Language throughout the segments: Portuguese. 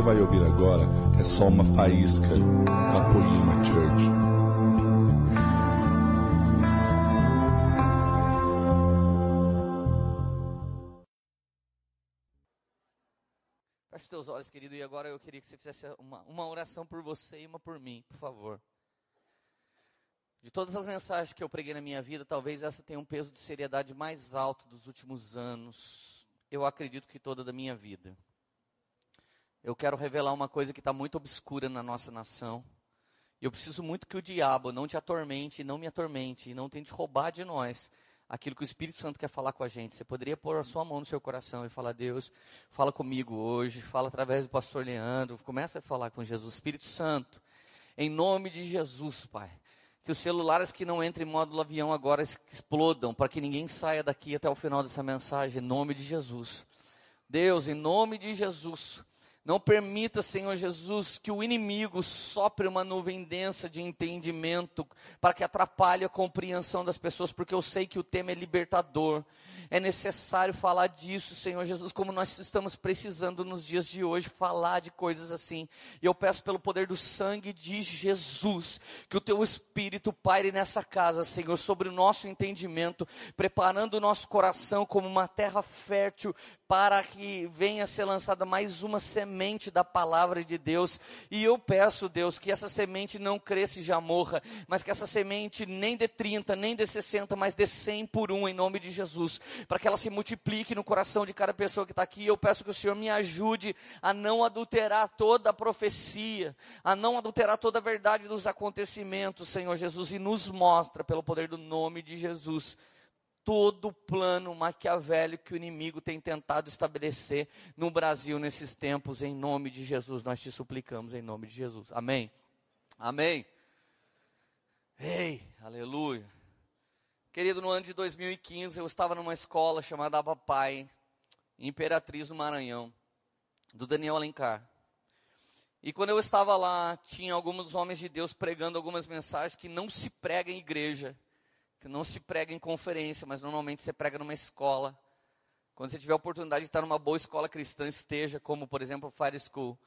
você vai ouvir agora é só uma faísca da Poema Church. Feche teus olhos, querido, e agora eu queria que você fizesse uma, uma oração por você e uma por mim, por favor. De todas as mensagens que eu preguei na minha vida, talvez essa tenha um peso de seriedade mais alto dos últimos anos. Eu acredito que toda da minha vida. Eu quero revelar uma coisa que está muito obscura na nossa nação. Eu preciso muito que o diabo não te atormente, não me atormente, e não tente roubar de nós aquilo que o Espírito Santo quer falar com a gente. Você poderia pôr a sua mão no seu coração e falar: Deus, fala comigo hoje, fala através do pastor Leandro, começa a falar com Jesus. Espírito Santo, em nome de Jesus, Pai. Que os celulares que não entrem em módulo avião agora explodam, para que ninguém saia daqui até o final dessa mensagem, em nome de Jesus. Deus, em nome de Jesus, não permita, Senhor Jesus, que o inimigo sopre uma nuvem densa de entendimento para que atrapalhe a compreensão das pessoas, porque eu sei que o tema é libertador. É necessário falar disso, Senhor Jesus, como nós estamos precisando nos dias de hoje falar de coisas assim. E eu peço pelo poder do sangue de Jesus, que o teu espírito paire nessa casa, Senhor, sobre o nosso entendimento, preparando o nosso coração como uma terra fértil para que venha a ser lançada mais uma semente da palavra de Deus. E eu peço, Deus, que essa semente não cresça e já morra, mas que essa semente nem dê 30, nem dê 60, mas dê 100 por um, em nome de Jesus, para que ela se multiplique no coração de cada pessoa que está aqui. Eu peço que o Senhor me ajude a não adulterar toda a profecia, a não adulterar toda a verdade dos acontecimentos, Senhor Jesus, e nos mostra, pelo poder do nome de Jesus, todo o plano maquiavélico que o inimigo tem tentado estabelecer no Brasil nesses tempos, em nome de Jesus. Nós te suplicamos em nome de Jesus. Amém. Amém. Ei, aleluia. Querido, no ano de 2015 eu estava numa escola chamada Abapai, Imperatriz no Maranhão, do Daniel Alencar. E quando eu estava lá, tinha alguns homens de Deus pregando algumas mensagens que não se prega em igreja que não se prega em conferência, mas normalmente você prega numa escola. Quando você tiver a oportunidade de estar numa boa escola cristã, esteja, como por exemplo o Fire School.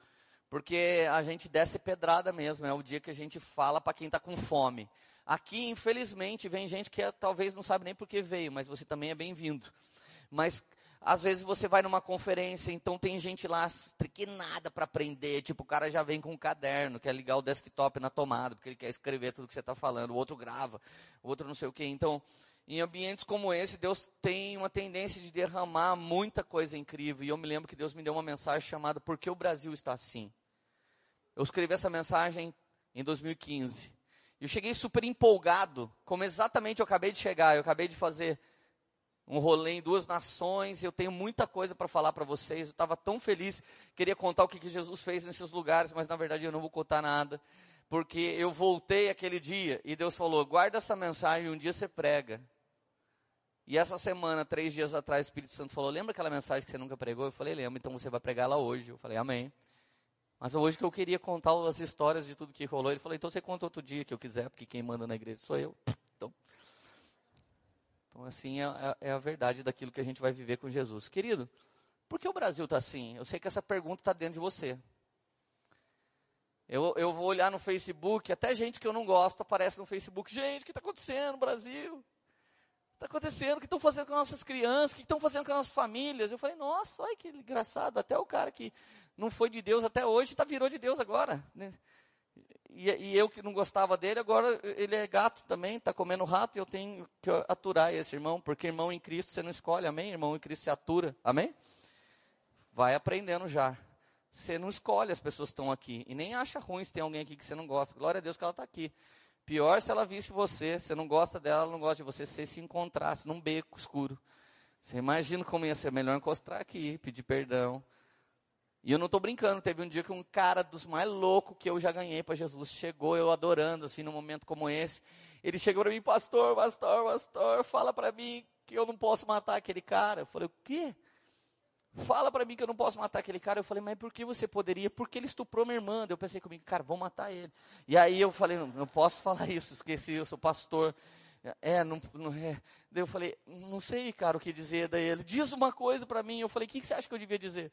Porque a gente desce pedrada mesmo, é o dia que a gente fala para quem está com fome. Aqui, infelizmente, vem gente que é, talvez não sabe nem por que veio, mas você também é bem-vindo. Mas às vezes você vai numa conferência, então tem gente lá triquinada para aprender. Tipo, o cara já vem com um caderno, quer ligar o desktop na tomada, porque ele quer escrever tudo que você está falando. O outro grava, o outro não sei o quê. Então, em ambientes como esse, Deus tem uma tendência de derramar muita coisa incrível. E eu me lembro que Deus me deu uma mensagem chamada Por que o Brasil está assim? Eu escrevi essa mensagem em 2015. Eu cheguei super empolgado, como exatamente eu acabei de chegar. Eu acabei de fazer um rolê em duas nações, eu tenho muita coisa para falar para vocês. Eu estava tão feliz, queria contar o que, que Jesus fez nesses lugares, mas na verdade eu não vou contar nada, porque eu voltei aquele dia e Deus falou: guarda essa mensagem, um dia você prega. E essa semana, três dias atrás, o Espírito Santo falou: lembra aquela mensagem que você nunca pregou? Eu falei: lembro, então você vai pregar lá hoje. Eu falei: amém. Mas hoje que eu queria contar as histórias de tudo que rolou, ele falou: então você conta outro dia que eu quiser, porque quem manda na igreja sou eu. Então, assim é, é, é, a verdade daquilo que a gente vai viver com Jesus. Querido, por que o Brasil está assim? Eu sei que essa pergunta está dentro de você. Eu, eu vou olhar no Facebook, até gente que eu não gosto aparece no Facebook. Gente, o que está acontecendo no Brasil? Está acontecendo? O que estão fazendo com as nossas crianças? O que estão fazendo com as nossas famílias? Eu falei, nossa, olha que engraçado. Até o cara que não foi de Deus até hoje, tá, virou de Deus agora. Né? E, e, eu que não gostava dele, agora ele é gato também, está comendo rato, e eu tenho que aturar esse irmão, porque irmão em Cristo você não escolhe, amém? Irmão em Cristo se atura, amém? Vai aprendendo já. Você não escolhe as pessoas que estão aqui, e nem acha ruim se tem alguém aqui que você não gosta. Glória a Deus que ela está aqui. Pior se ela visse você, você não gosta dela, ela não gosta de você, se se encontrasse num beco escuro. Você imagina como ia ser melhor encostar aqui, pedir perdão, e eu não estou brincando, teve um dia que um cara dos mais loucos que eu já ganhei para Jesus chegou, eu adorando, assim, num momento como esse. Ele chegou para mim, pastor, pastor, pastor, fala para mim que eu não posso matar aquele cara. Eu falei, o quê? Fala para mim que eu não posso matar aquele cara. Eu falei, mas por que você poderia? Porque ele estuprou minha irmã. Eu pensei comigo, cara, vou matar ele. E aí eu falei, não, não posso falar isso, esqueci, eu sou pastor. É, não, não é. Daí eu falei, não sei, cara, o que dizer. Daí ele, diz uma coisa para mim. Eu falei, o que, que você acha que eu devia dizer?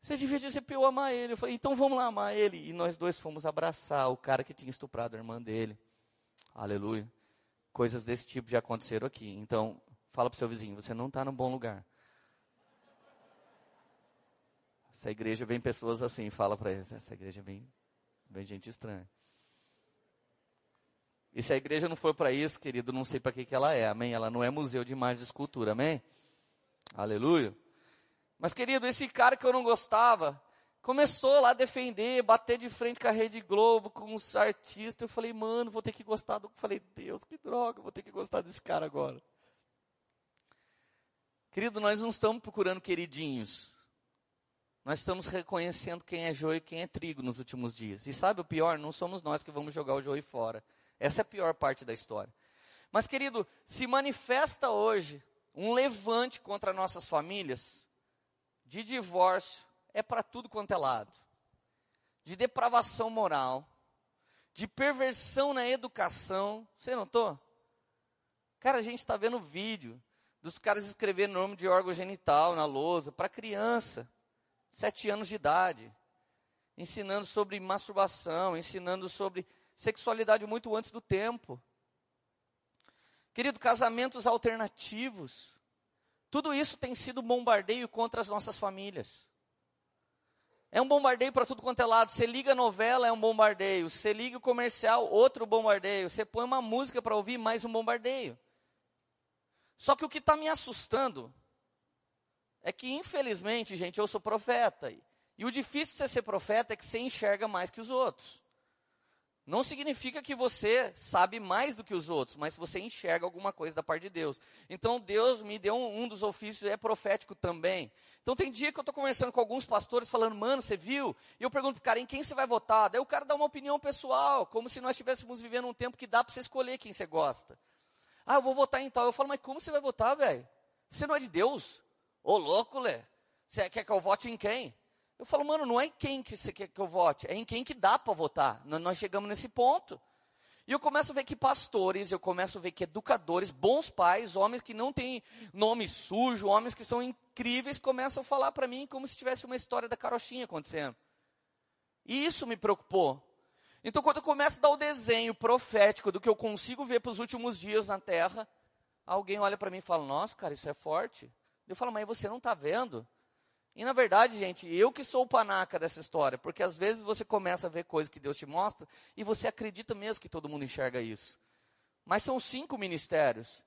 Você devia dizer para eu amar ele. Eu falei, então vamos lá amar ele. E nós dois fomos abraçar o cara que tinha estuprado a irmã dele. Aleluia. Coisas desse tipo já aconteceram aqui. Então, fala para seu vizinho, você não está no bom lugar. Essa igreja vem pessoas assim, fala para eles. Essa igreja vem, vem gente estranha. E se a igreja não for para isso, querido, não sei para que, que ela é, amém? Ela não é museu de imagem de escultura, amém? Aleluia. Mas, querido, esse cara que eu não gostava, começou lá a defender, bater de frente com a Rede Globo, com os artistas. Eu falei, mano, vou ter que gostar do. Falei, Deus, que droga, vou ter que gostar desse cara agora. Querido, nós não estamos procurando queridinhos. Nós estamos reconhecendo quem é joio e quem é trigo nos últimos dias. E sabe o pior? Não somos nós que vamos jogar o joio fora. Essa é a pior parte da história. Mas, querido, se manifesta hoje um levante contra nossas famílias de divórcio, é para tudo quanto é lado. De depravação moral, de perversão na educação. Você notou? Cara, a gente está vendo vídeo dos caras escrevendo nome de órgão genital na lousa para criança, sete anos de idade, ensinando sobre masturbação, ensinando sobre sexualidade muito antes do tempo. Querido, casamentos alternativos. Tudo isso tem sido bombardeio contra as nossas famílias. É um bombardeio para tudo quanto é lado. Você liga a novela, é um bombardeio. Você liga o comercial, outro bombardeio. Você põe uma música para ouvir, mais um bombardeio. Só que o que está me assustando é que, infelizmente, gente, eu sou profeta. E o difícil de você ser profeta é que você enxerga mais que os outros. Não significa que você sabe mais do que os outros, mas você enxerga alguma coisa da parte de Deus. Então Deus me deu um, um dos ofícios, é profético também. Então tem dia que eu estou conversando com alguns pastores falando, mano, você viu? E eu pergunto, cara, em quem você vai votar? Daí o cara dá uma opinião pessoal, como se nós estivéssemos vivendo um tempo que dá para você escolher quem você gosta. Ah, eu vou votar em tal. Eu falo, mas como você vai votar, velho? Você não é de Deus? Ô louco, Lé. Você quer que eu vote em quem? Eu falo, mano, não é em quem que você quer que eu vote, é em quem que dá para votar. Nós chegamos nesse ponto. E eu começo a ver que pastores, eu começo a ver que educadores, bons pais, homens que não têm nome sujo, homens que são incríveis, começam a falar para mim como se tivesse uma história da carochinha acontecendo. E isso me preocupou. Então, quando eu começo a dar o desenho profético do que eu consigo ver para os últimos dias na terra, alguém olha para mim e fala: Nossa, cara, isso é forte. Eu falo, mas você não está vendo? E na verdade, gente, eu que sou o panaca dessa história, porque às vezes você começa a ver coisas que Deus te mostra e você acredita mesmo que todo mundo enxerga isso. Mas são cinco ministérios.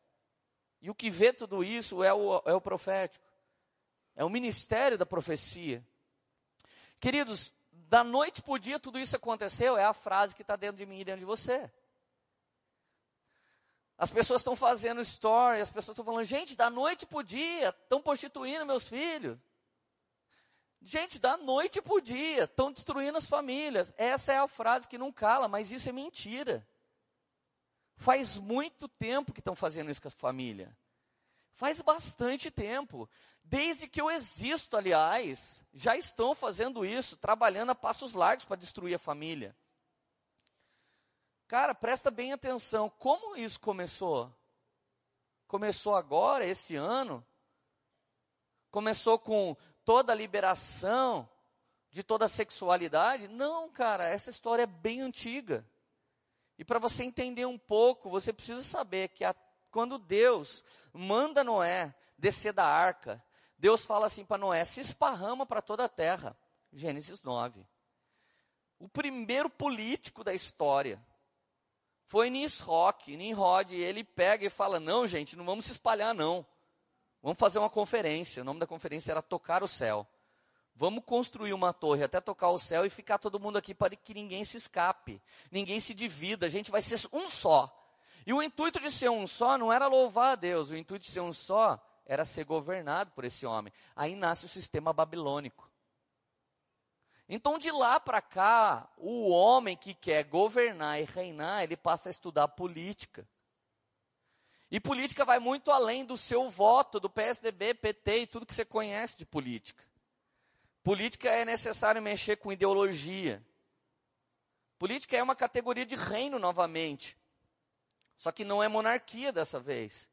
E o que vê tudo isso é o, é o profético. É o ministério da profecia. Queridos, da noite para o dia tudo isso aconteceu, é a frase que está dentro de mim e dentro de você. As pessoas estão fazendo story, as pessoas estão falando, gente, da noite para o dia, estão prostituindo meus filhos. Gente, da noite o dia, estão destruindo as famílias. Essa é a frase que não cala, mas isso é mentira. Faz muito tempo que estão fazendo isso com a família. Faz bastante tempo. Desde que eu existo, aliás, já estão fazendo isso, trabalhando a passos largos para destruir a família. Cara, presta bem atenção. Como isso começou? Começou agora, esse ano? Começou com toda a liberação de toda a sexualidade? Não, cara, essa história é bem antiga. E para você entender um pouco, você precisa saber que a, quando Deus manda Noé descer da arca, Deus fala assim para Noé: se esparrama para toda a terra. Gênesis 9. O primeiro político da história foi Nisroch, Nimrod, ele pega e fala: não, gente, não vamos se espalhar, não. Vamos fazer uma conferência. O nome da conferência era Tocar o Céu. Vamos construir uma torre até tocar o céu e ficar todo mundo aqui para que ninguém se escape, ninguém se divida. A gente vai ser um só. E o intuito de ser um só não era louvar a Deus, o intuito de ser um só era ser governado por esse homem. Aí nasce o sistema babilônico. Então, de lá para cá, o homem que quer governar e reinar, ele passa a estudar política. E política vai muito além do seu voto, do PSDB, PT e tudo que você conhece de política. Política é necessário mexer com ideologia. Política é uma categoria de reino novamente. Só que não é monarquia dessa vez.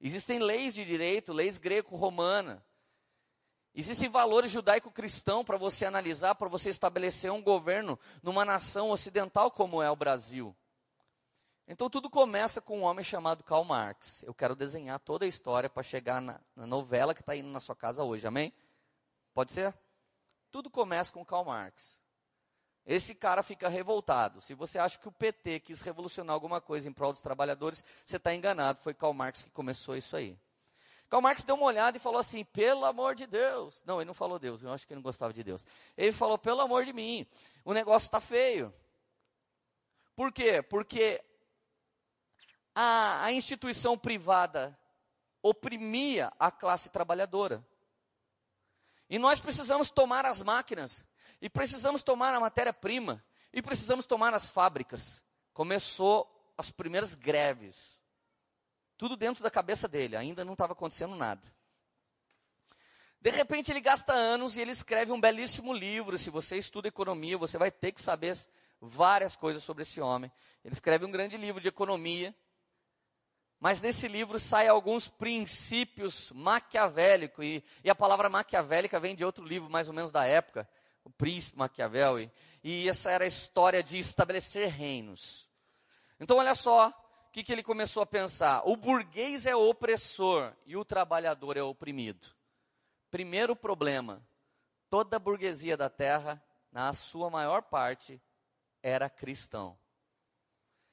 Existem leis de direito, leis greco-romana. Existem valores judaico-cristão para você analisar, para você estabelecer um governo numa nação ocidental como é o Brasil. Então tudo começa com um homem chamado Karl Marx. Eu quero desenhar toda a história para chegar na, na novela que está indo na sua casa hoje, amém? Pode ser? Tudo começa com Karl Marx. Esse cara fica revoltado. Se você acha que o PT quis revolucionar alguma coisa em prol dos trabalhadores, você está enganado. Foi Karl Marx que começou isso aí. Karl Marx deu uma olhada e falou assim: pelo amor de Deus. Não, ele não falou Deus, eu acho que ele não gostava de Deus. Ele falou: pelo amor de mim, o negócio está feio. Por quê? Porque a, a instituição privada oprimia a classe trabalhadora. E nós precisamos tomar as máquinas, e precisamos tomar a matéria-prima, e precisamos tomar as fábricas. Começou as primeiras greves. Tudo dentro da cabeça dele, ainda não estava acontecendo nada. De repente ele gasta anos e ele escreve um belíssimo livro. Se você estuda economia, você vai ter que saber várias coisas sobre esse homem. Ele escreve um grande livro de economia mas nesse livro saem alguns princípios maquiavélicos, e, e, a palavra maquiavélica vem de outro livro, mais ou menos da época, o Príncipe Maquiavel, e, e essa era a história de estabelecer reinos. Então, olha só o que, que ele começou a pensar: o burguês é opressor e o trabalhador é oprimido. Primeiro problema: toda a burguesia da terra, na sua maior parte, era cristão.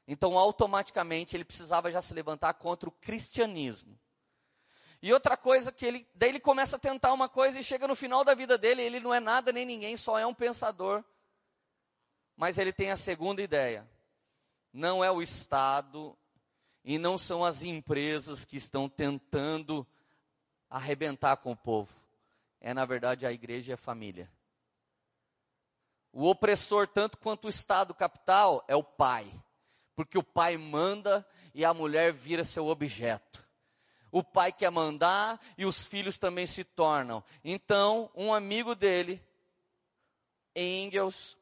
Então, automaticamente, ele precisava já se levantar contra o cristianismo. E outra coisa que ele, daí ele começa a tentar uma coisa e chega no final da vida dele, ele não é nada nem ninguém, só é um pensador. Mas ele tem a segunda ideia. Não é o Estado e não são as empresas que estão tentando arrebentar com o povo. É, na verdade, a igreja e a família. O opressor, tanto quanto o Estado capital, é o pai porque o pai manda e a mulher vira seu objeto. O pai quer mandar e os filhos também se tornam. Então, um amigo dele, Engels,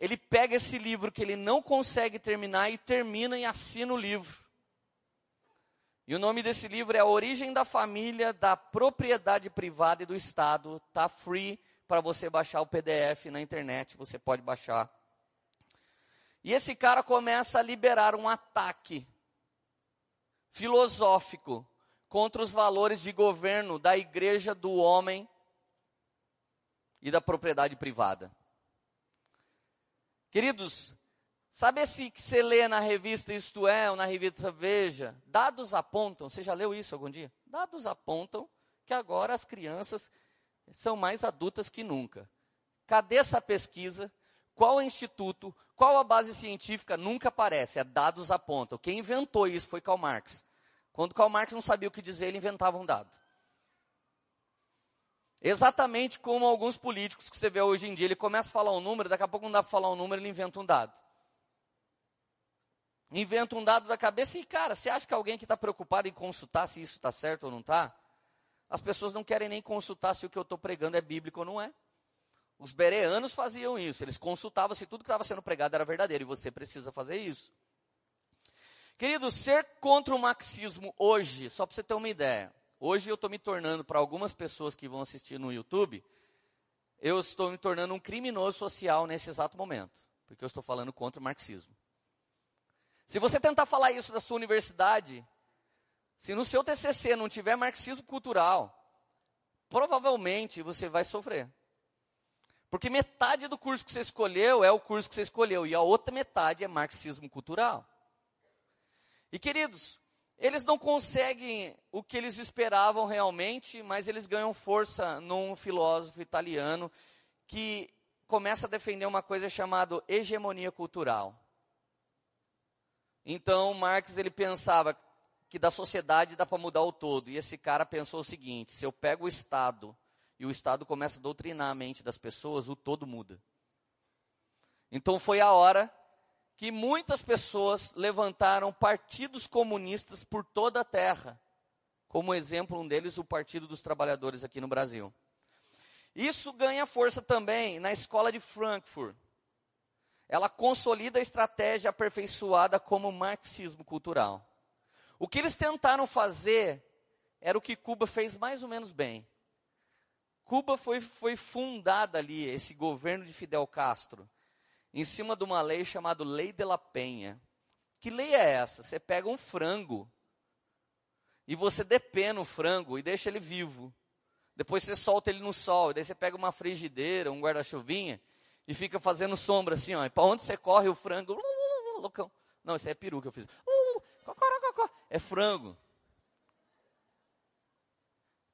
ele pega esse livro que ele não consegue terminar e termina e assina o livro. E o nome desse livro é A Origem da Família, da Propriedade Privada e do Estado. Está free para você baixar o PDF na internet, você pode baixar. E esse cara começa a liberar um ataque filosófico contra os valores de governo da igreja do homem e da propriedade privada. Queridos, sabe esse que você lê na revista Isto É ou na revista Veja? Dados apontam, você já leu isso algum dia? Dados apontam que agora as crianças são mais adultas que nunca. Cadê essa pesquisa? Qual o instituto? Qual a base científica? Nunca aparece, é dados apontam. Quem inventou isso foi Karl Marx. Quando Karl Marx não sabia o que dizer, ele inventava um dado. Exatamente como alguns políticos que você vê hoje em dia, ele começa a falar um número, daqui a pouco não dá para falar um número, ele inventa um dado. Inventa um dado da cabeça e, cara, você acha que alguém que está preocupado em consultar se isso está certo ou não está? As pessoas não querem nem consultar se o que eu estou pregando é bíblico ou não é. Os bereanos faziam isso, eles consultavam se tudo que estava sendo pregado era verdadeiro, e você precisa fazer isso. Querido, ser contra o marxismo hoje, só para você ter uma ideia, hoje eu estou me tornando, para algumas pessoas que vão assistir no YouTube, eu estou me tornando um criminoso social nesse exato momento, porque eu estou falando contra o marxismo. Se você tentar falar isso da sua universidade, se no seu TCC não tiver marxismo cultural, provavelmente você vai sofrer. Porque metade do curso que você escolheu é o curso que você escolheu, e a outra metade é marxismo cultural. E queridos, eles não conseguem o que eles esperavam realmente, mas eles ganham força num filósofo italiano que começa a defender uma coisa chamada hegemonia cultural. Então, Marx ele pensava que da sociedade dá para mudar o todo, e esse cara pensou o seguinte: se eu pego o Estado e o Estado começa a doutrinar a mente das pessoas, o todo muda. Então foi a hora que muitas pessoas levantaram partidos comunistas por toda a terra. Como exemplo, um deles, o Partido dos Trabalhadores aqui no Brasil. Isso ganha força também na escola de Frankfurt. Ela consolida a estratégia aperfeiçoada como marxismo cultural. O que eles tentaram fazer era o que Cuba fez mais ou menos bem Cuba foi, foi fundada ali, esse governo de Fidel Castro, em cima de uma lei chamada Lei de la Penha. Que lei é essa? Você pega um frango e você depena o frango e deixa ele vivo. Depois você solta ele no sol, e daí você pega uma frigideira, um guarda-chuvinha e fica fazendo sombra assim, ó. E para onde você corre o frango? Loucão. Não, isso é peru que eu fiz. É frango.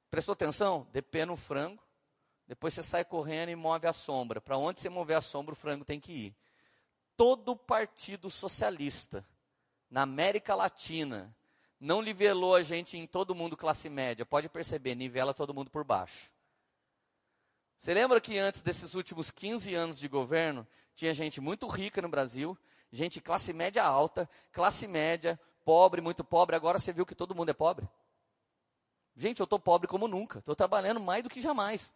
Prestou atenção? Depena o frango. Depois você sai correndo e move a sombra. Para onde você mover a sombra, o frango tem que ir. Todo partido socialista na América Latina não nivelou a gente em todo mundo classe média. Pode perceber, nivela todo mundo por baixo. Você lembra que antes desses últimos 15 anos de governo, tinha gente muito rica no Brasil, gente classe média alta, classe média, pobre, muito pobre. Agora você viu que todo mundo é pobre? Gente, eu estou pobre como nunca. Estou trabalhando mais do que jamais.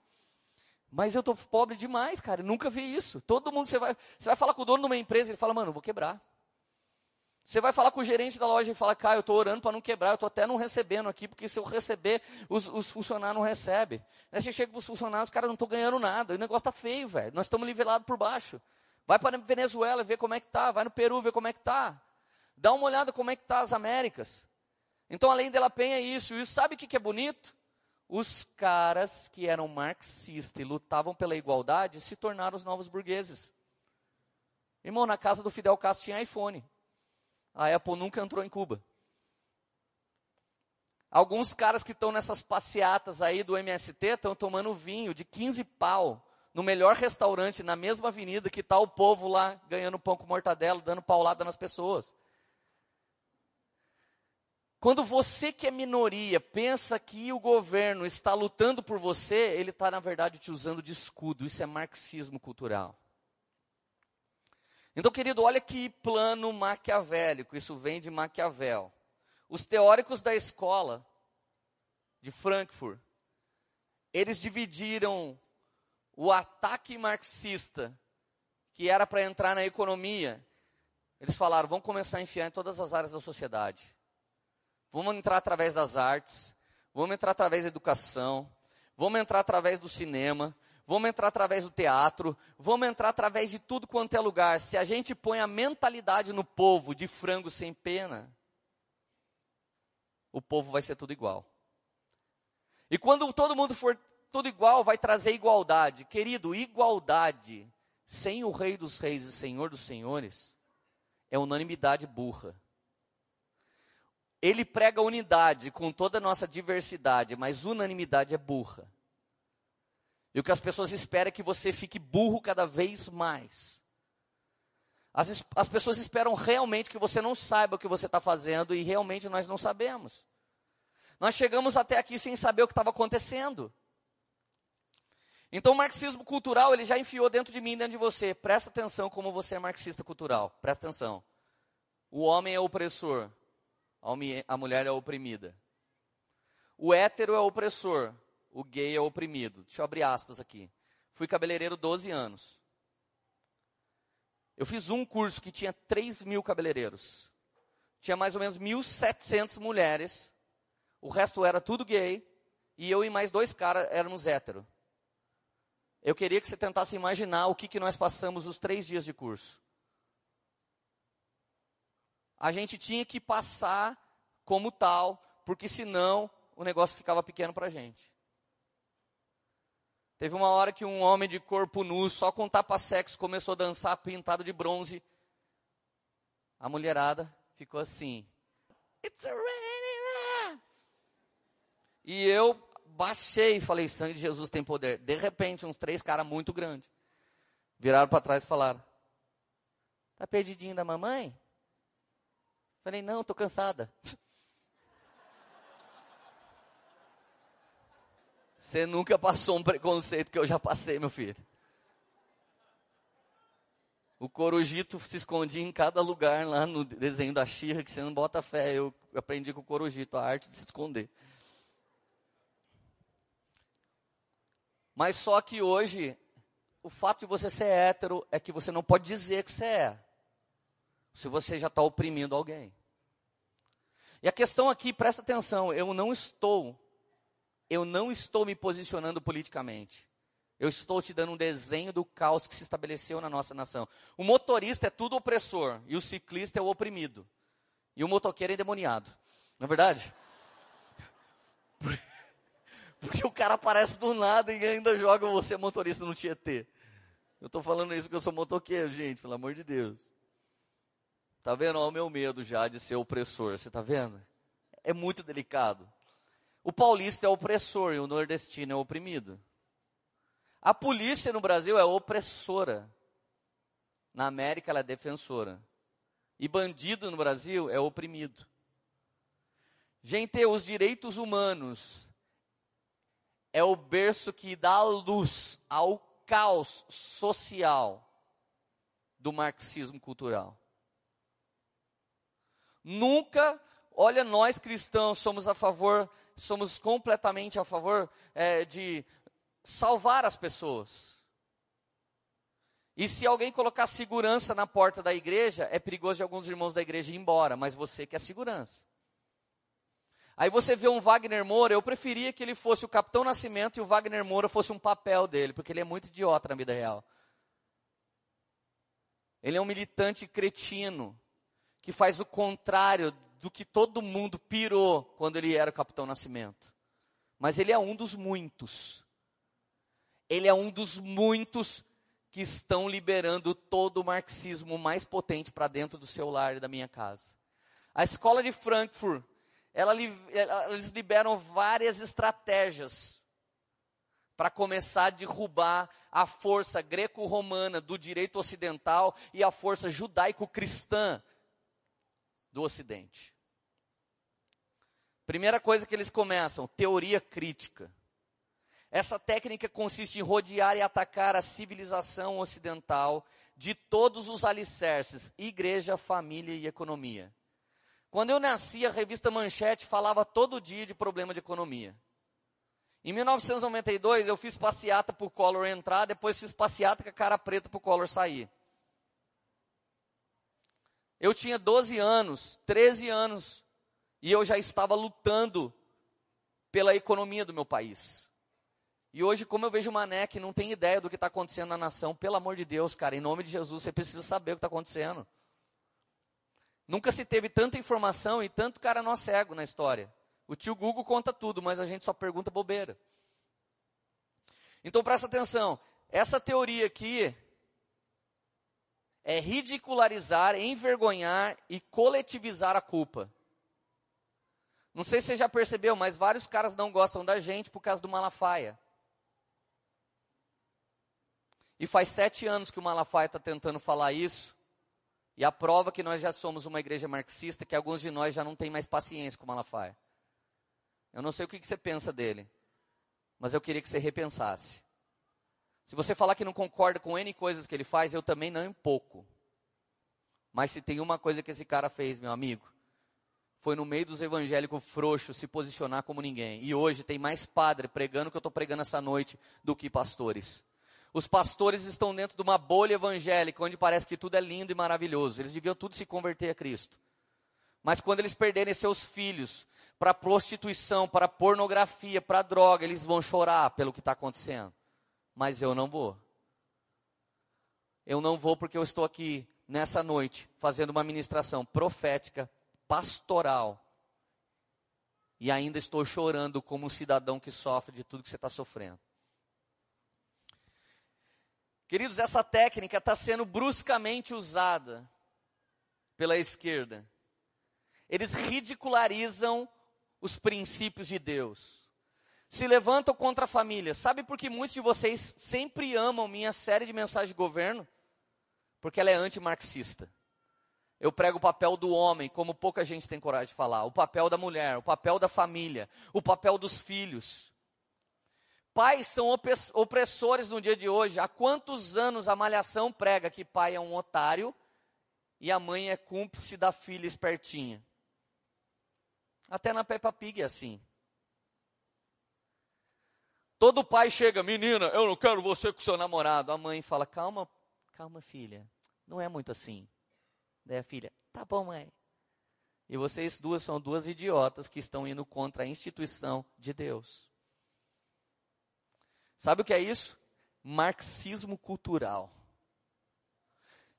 Mas eu estou pobre demais, cara. Eu nunca vi isso. Todo mundo, você vai, você vai falar com o dono de uma empresa, ele fala, mano, eu vou quebrar. Você vai falar com o gerente da loja e fala, cara, eu estou orando para não quebrar, eu estou até não recebendo aqui, porque se eu receber, os, os funcionários não recebem. Aí você chega para os funcionários, os caras não estão ganhando nada, o negócio está feio, velho. Nós estamos nivelados por baixo. Vai para a Venezuela ver como é que tá, vai no Peru ver como é que tá. Dá uma olhada como é que tá as Américas. Então, além dela penha isso, e sabe o que, que é bonito? Os caras que eram marxistas e lutavam pela igualdade se tornaram os novos burgueses. Irmão, na casa do Fidel Castro tinha iPhone. A Apple nunca entrou em Cuba. Alguns caras que estão nessas passeatas aí do MST estão tomando vinho de 15 pau no melhor restaurante na mesma avenida que está o povo lá ganhando pão com mortadela, dando paulada nas pessoas. Quando você que é minoria pensa que o governo está lutando por você, ele está na verdade te usando de escudo. Isso é marxismo cultural. Então, querido, olha que plano maquiavélico, isso vem de Maquiavel. Os teóricos da escola de Frankfurt, eles dividiram o ataque marxista, que era para entrar na economia, eles falaram: vamos começar a enfiar em todas as áreas da sociedade. Vamos entrar através das artes, vamos entrar através da educação, vamos entrar através do cinema, vamos entrar através do teatro, vamos entrar através de tudo quanto é lugar. Se a gente põe a mentalidade no povo de frango sem pena, o povo vai ser tudo igual. E quando todo mundo for tudo igual, vai trazer igualdade. Querido, igualdade sem o Rei dos Reis e Senhor dos Senhores é unanimidade burra. Ele prega unidade com toda a nossa diversidade, mas unanimidade é burra. E o que as pessoas esperam é que você fique burro cada vez mais. As, as pessoas esperam realmente que você não saiba o que você está fazendo e realmente nós não sabemos. Nós chegamos até aqui sem saber o que estava acontecendo. Então o marxismo cultural, ele já enfiou dentro de mim, dentro de você. Presta atenção como você é marxista cultural. Presta atenção. O homem é opressor. A mulher é oprimida. O hétero é opressor o gay é oprimido. Deixa eu abrir aspas aqui. Fui cabeleireiro 12 anos. Eu fiz um curso que tinha 3 mil cabeleireiros. Tinha mais ou menos 1.700 mulheres. O resto era tudo gay. E eu e mais dois caras éramos hétero. Eu queria que você tentasse imaginar o que, que nós passamos os três dias de curso. A gente tinha que passar como tal, porque senão o negócio ficava pequeno para a gente. Teve uma hora que um homem de corpo nu, só com tapa-sexo, começou a dançar pintado de bronze. A mulherada ficou assim. It's man. E eu baixei e falei, sangue de Jesus tem poder. De repente, uns três caras muito grandes viraram para trás e falaram, tá perdidinho da mamãe? Falei, não, tô cansada. Você nunca passou um preconceito que eu já passei, meu filho. O corujito se escondia em cada lugar lá no desenho da Xirra, que você não bota fé. Eu aprendi com o corujito a arte de se esconder. Mas só que hoje, o fato de você ser hétero é que você não pode dizer que você é. Se você já está oprimindo alguém. E a questão aqui, presta atenção, eu não estou eu não estou me posicionando politicamente. Eu estou te dando um desenho do caos que se estabeleceu na nossa nação. O motorista é tudo opressor e o ciclista é o oprimido. E o motoqueiro é endemoniado. Não é verdade? Porque o cara aparece do nada e ainda joga você motorista no Tietê. Eu estou falando isso porque eu sou motoqueiro, gente, pelo amor de Deus. Tá vendo? Olha o meu medo já de ser opressor. Você tá vendo? É muito delicado. O paulista é opressor e o nordestino é oprimido. A polícia no Brasil é opressora. Na América ela é defensora. E bandido no Brasil é oprimido. Gente, os direitos humanos é o berço que dá luz ao caos social do marxismo cultural. Nunca, olha, nós cristãos somos a favor, somos completamente a favor é, de salvar as pessoas. E se alguém colocar segurança na porta da igreja, é perigoso de alguns irmãos da igreja ir embora, mas você quer segurança. Aí você vê um Wagner Moura, eu preferia que ele fosse o Capitão Nascimento e o Wagner Moura fosse um papel dele, porque ele é muito idiota na vida real. Ele é um militante cretino, que faz o contrário do que todo mundo pirou quando ele era o Capitão Nascimento. Mas ele é um dos muitos. Ele é um dos muitos que estão liberando todo o marxismo mais potente para dentro do seu lar e da minha casa. A escola de Frankfurt, ela, eles liberam várias estratégias para começar a derrubar a força greco-romana do direito ocidental e a força judaico-cristã do Ocidente. Primeira coisa que eles começam, teoria crítica. Essa técnica consiste em rodear e atacar a civilização ocidental de todos os alicerces: igreja, família e economia. Quando eu nasci, a revista Manchete falava todo dia de problema de economia. Em 1992, eu fiz passeata por Collor entrar, depois fiz passeata com a cara preta para o Collor sair. Eu tinha 12 anos, 13 anos, e eu já estava lutando pela economia do meu país. E hoje, como eu vejo o Mané que não tem ideia do que está acontecendo na nação, pelo amor de Deus, cara, em nome de Jesus, você precisa saber o que está acontecendo. Nunca se teve tanta informação e tanto cara nó cego na história. O tio Google conta tudo, mas a gente só pergunta bobeira. Então presta atenção, essa teoria aqui é ridicularizar, envergonhar e coletivizar a culpa. Não sei se você já percebeu, mas vários caras não gostam da gente por causa do Malafaia. E faz sete anos que o Malafaia está tentando falar isso. E a prova que nós já somos uma igreja marxista é que alguns de nós já não têm mais paciência com o Malafaia. Eu não sei o que, que você pensa dele, mas eu queria que você repensasse. Se você falar que não concorda com N coisas que ele faz, eu também não um pouco. Mas se tem uma coisa que esse cara fez, meu amigo, foi no meio dos evangélicos frouxos se posicionar como ninguém. E hoje tem mais padre pregando o que eu estou pregando essa noite do que pastores. Os pastores estão dentro de uma bolha evangélica, onde parece que tudo é lindo e maravilhoso. Eles deviam tudo se converter a Cristo. Mas quando eles perderem seus filhos para prostituição, para pornografia, para droga, eles vão chorar pelo que está acontecendo. Mas eu não vou. Eu não vou porque eu estou aqui nessa noite fazendo uma ministração profética, pastoral. E ainda estou chorando como um cidadão que sofre de tudo que você está sofrendo. Queridos, essa técnica está sendo bruscamente usada pela esquerda. Eles ridicularizam os princípios de Deus. Se levantam contra a família. Sabe por que muitos de vocês sempre amam minha série de mensagens de governo? Porque ela é antimarxista. Eu prego o papel do homem, como pouca gente tem coragem de falar, o papel da mulher, o papel da família, o papel dos filhos. Pais são opressores no dia de hoje. Há quantos anos a malhação prega que pai é um otário e a mãe é cúmplice da filha espertinha? Até na Peppa Pig é assim. Todo pai chega, menina, eu não quero você com seu namorado. A mãe fala, calma, calma filha, não é muito assim. Daí a filha, tá bom mãe. E vocês duas são duas idiotas que estão indo contra a instituição de Deus. Sabe o que é isso? Marxismo cultural.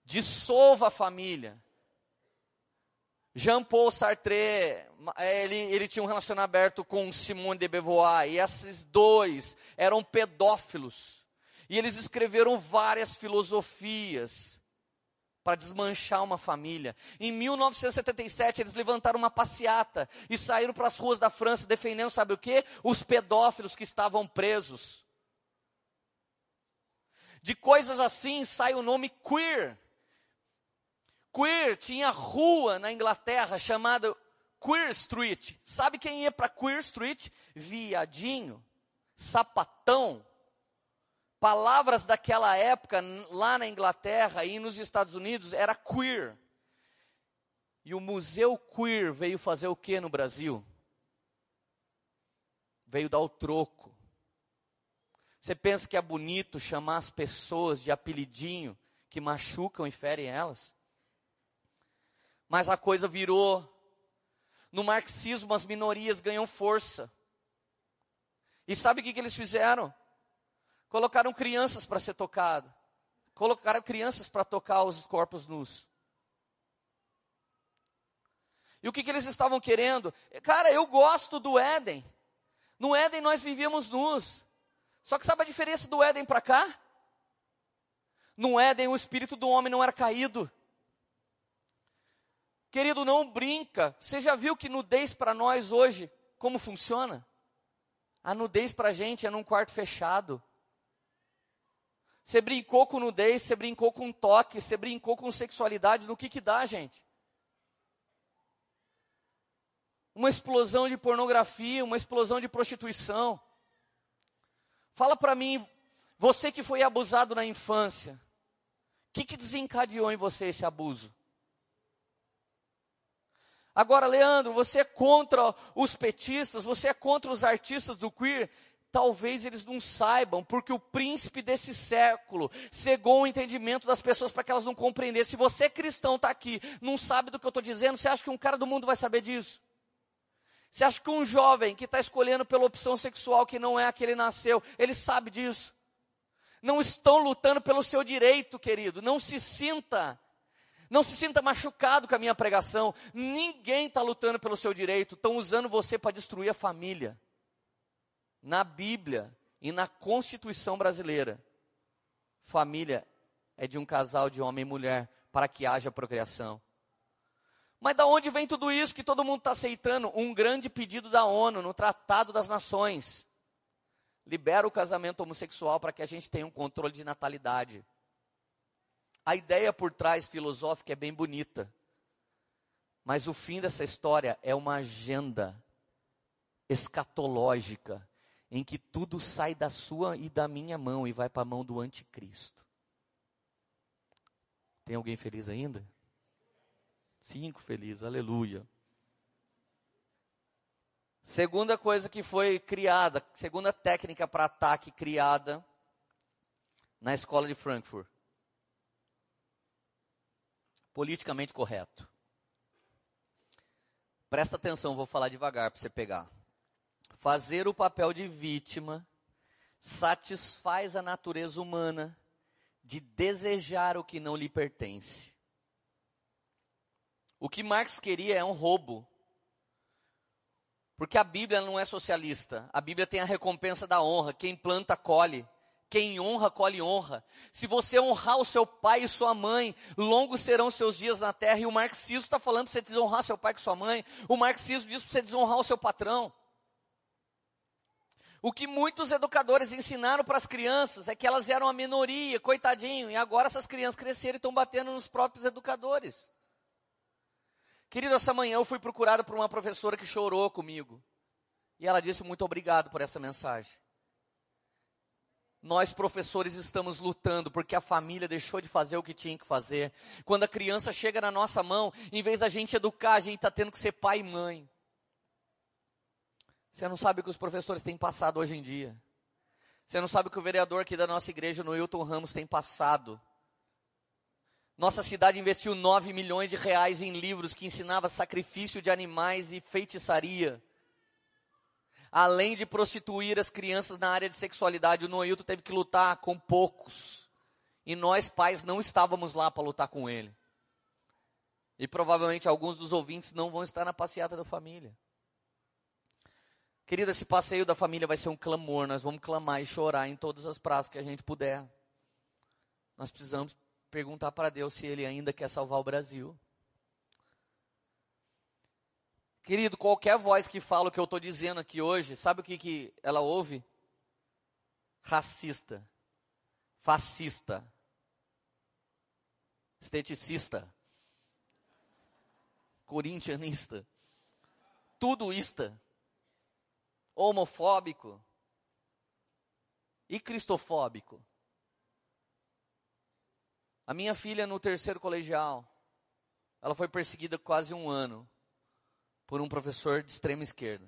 Dissolva a família. Jean-Paul Sartre, ele, ele tinha um relacionamento aberto com Simone de Beauvoir, e esses dois eram pedófilos. E eles escreveram várias filosofias para desmanchar uma família. Em 1977, eles levantaram uma passeata e saíram para as ruas da França defendendo, sabe o que? Os pedófilos que estavam presos. De coisas assim sai o nome queer. Queer tinha rua na Inglaterra chamada Queer Street. Sabe quem ia para Queer Street? Viadinho, sapatão. Palavras daquela época lá na Inglaterra e nos Estados Unidos era queer. E o Museu Queer veio fazer o que no Brasil? Veio dar o troco. Você pensa que é bonito chamar as pessoas de apelidinho que machucam e ferem elas? Mas a coisa virou. No marxismo, as minorias ganham força. E sabe o que, que eles fizeram? Colocaram crianças para ser tocado. Colocaram crianças para tocar os corpos nus. E o que, que eles estavam querendo? Cara, eu gosto do Éden. No Éden nós vivíamos nus. Só que sabe a diferença do Éden para cá? No Éden o espírito do homem não era caído. Querido, não brinca. Você já viu que nudez para nós hoje, como funciona? A nudez para a gente é num quarto fechado. Você brincou com nudez, você brincou com toque, você brincou com sexualidade, no que que dá, gente? Uma explosão de pornografia, uma explosão de prostituição. Fala para mim, você que foi abusado na infância, o que, que desencadeou em você esse abuso? Agora, Leandro, você é contra os petistas, você é contra os artistas do queer. Talvez eles não saibam, porque o príncipe desse século cegou o entendimento das pessoas para que elas não compreendessem. Se você é cristão, está aqui, não sabe do que eu estou dizendo, você acha que um cara do mundo vai saber disso? Você acha que um jovem que está escolhendo pela opção sexual que não é a que ele nasceu, ele sabe disso? Não estão lutando pelo seu direito, querido. Não se sinta não se sinta machucado com a minha pregação. Ninguém está lutando pelo seu direito. Estão usando você para destruir a família. Na Bíblia e na Constituição brasileira, família é de um casal de homem e mulher para que haja procriação. Mas da onde vem tudo isso que todo mundo está aceitando? Um grande pedido da ONU no Tratado das Nações. Libera o casamento homossexual para que a gente tenha um controle de natalidade. A ideia por trás filosófica é bem bonita. Mas o fim dessa história é uma agenda escatológica em que tudo sai da sua e da minha mão e vai para a mão do anticristo. Tem alguém feliz ainda? Cinco felizes, aleluia. Segunda coisa que foi criada, segunda técnica para ataque criada na escola de Frankfurt politicamente correto. Presta atenção, vou falar devagar para você pegar. Fazer o papel de vítima satisfaz a natureza humana de desejar o que não lhe pertence. O que Marx queria é um roubo. Porque a Bíblia não é socialista. A Bíblia tem a recompensa da honra. Quem planta, colhe. Quem honra, colhe honra. Se você honrar o seu pai e sua mãe, longos serão seus dias na terra. E o marxismo está falando para você desonrar seu pai e sua mãe. O marxismo diz para você desonrar o seu patrão. O que muitos educadores ensinaram para as crianças é que elas eram a minoria, coitadinho, e agora essas crianças cresceram e estão batendo nos próprios educadores. Querido, essa manhã eu fui procurado por uma professora que chorou comigo. E ela disse muito obrigado por essa mensagem nós professores estamos lutando porque a família deixou de fazer o que tinha que fazer. Quando a criança chega na nossa mão, em vez da gente educar, a gente está tendo que ser pai e mãe. Você não sabe o que os professores têm passado hoje em dia. Você não sabe o que o vereador aqui da nossa igreja, no Hilton Ramos, tem passado. Nossa cidade investiu 9 milhões de reais em livros que ensinava sacrifício de animais e feitiçaria. Além de prostituir as crianças na área de sexualidade, o Noilton teve que lutar com poucos. E nós, pais, não estávamos lá para lutar com ele. E provavelmente alguns dos ouvintes não vão estar na passeata da família. Querida, esse passeio da família vai ser um clamor. Nós vamos clamar e chorar em todas as praças que a gente puder. Nós precisamos perguntar para Deus se Ele ainda quer salvar o Brasil. Querido, qualquer voz que fala o que eu estou dizendo aqui hoje, sabe o que, que ela ouve? Racista, fascista, esteticista, corintianista, tudoista, homofóbico. E cristofóbico. A minha filha no terceiro colegial, ela foi perseguida quase um ano por um professor de extrema esquerda.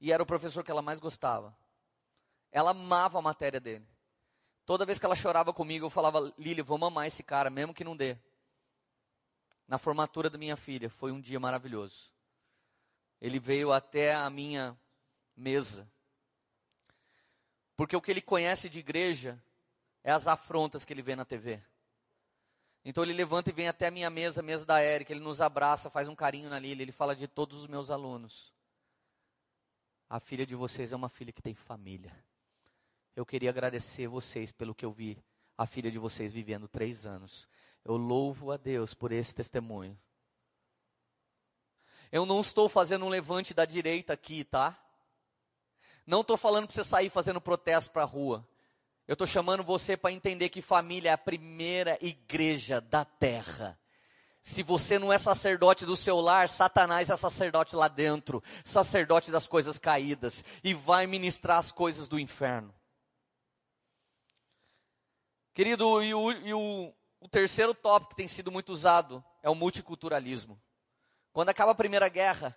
E era o professor que ela mais gostava. Ela amava a matéria dele. Toda vez que ela chorava comigo, eu falava, Lili, vamos amar esse cara, mesmo que não dê. Na formatura da minha filha, foi um dia maravilhoso. Ele veio até a minha mesa. Porque o que ele conhece de igreja é as afrontas que ele vê na TV. Então ele levanta e vem até a minha mesa, a mesa da Érica, ele nos abraça, faz um carinho na Lília, ele fala de todos os meus alunos. A filha de vocês é uma filha que tem família. Eu queria agradecer vocês pelo que eu vi a filha de vocês vivendo três anos. Eu louvo a Deus por esse testemunho. Eu não estou fazendo um levante da direita aqui, tá? Não estou falando para você sair fazendo protesto para a rua. Eu estou chamando você para entender que família é a primeira igreja da terra. Se você não é sacerdote do seu lar, Satanás é sacerdote lá dentro, sacerdote das coisas caídas, e vai ministrar as coisas do inferno. Querido, e, o, e o, o terceiro tópico que tem sido muito usado é o multiculturalismo. Quando acaba a Primeira Guerra,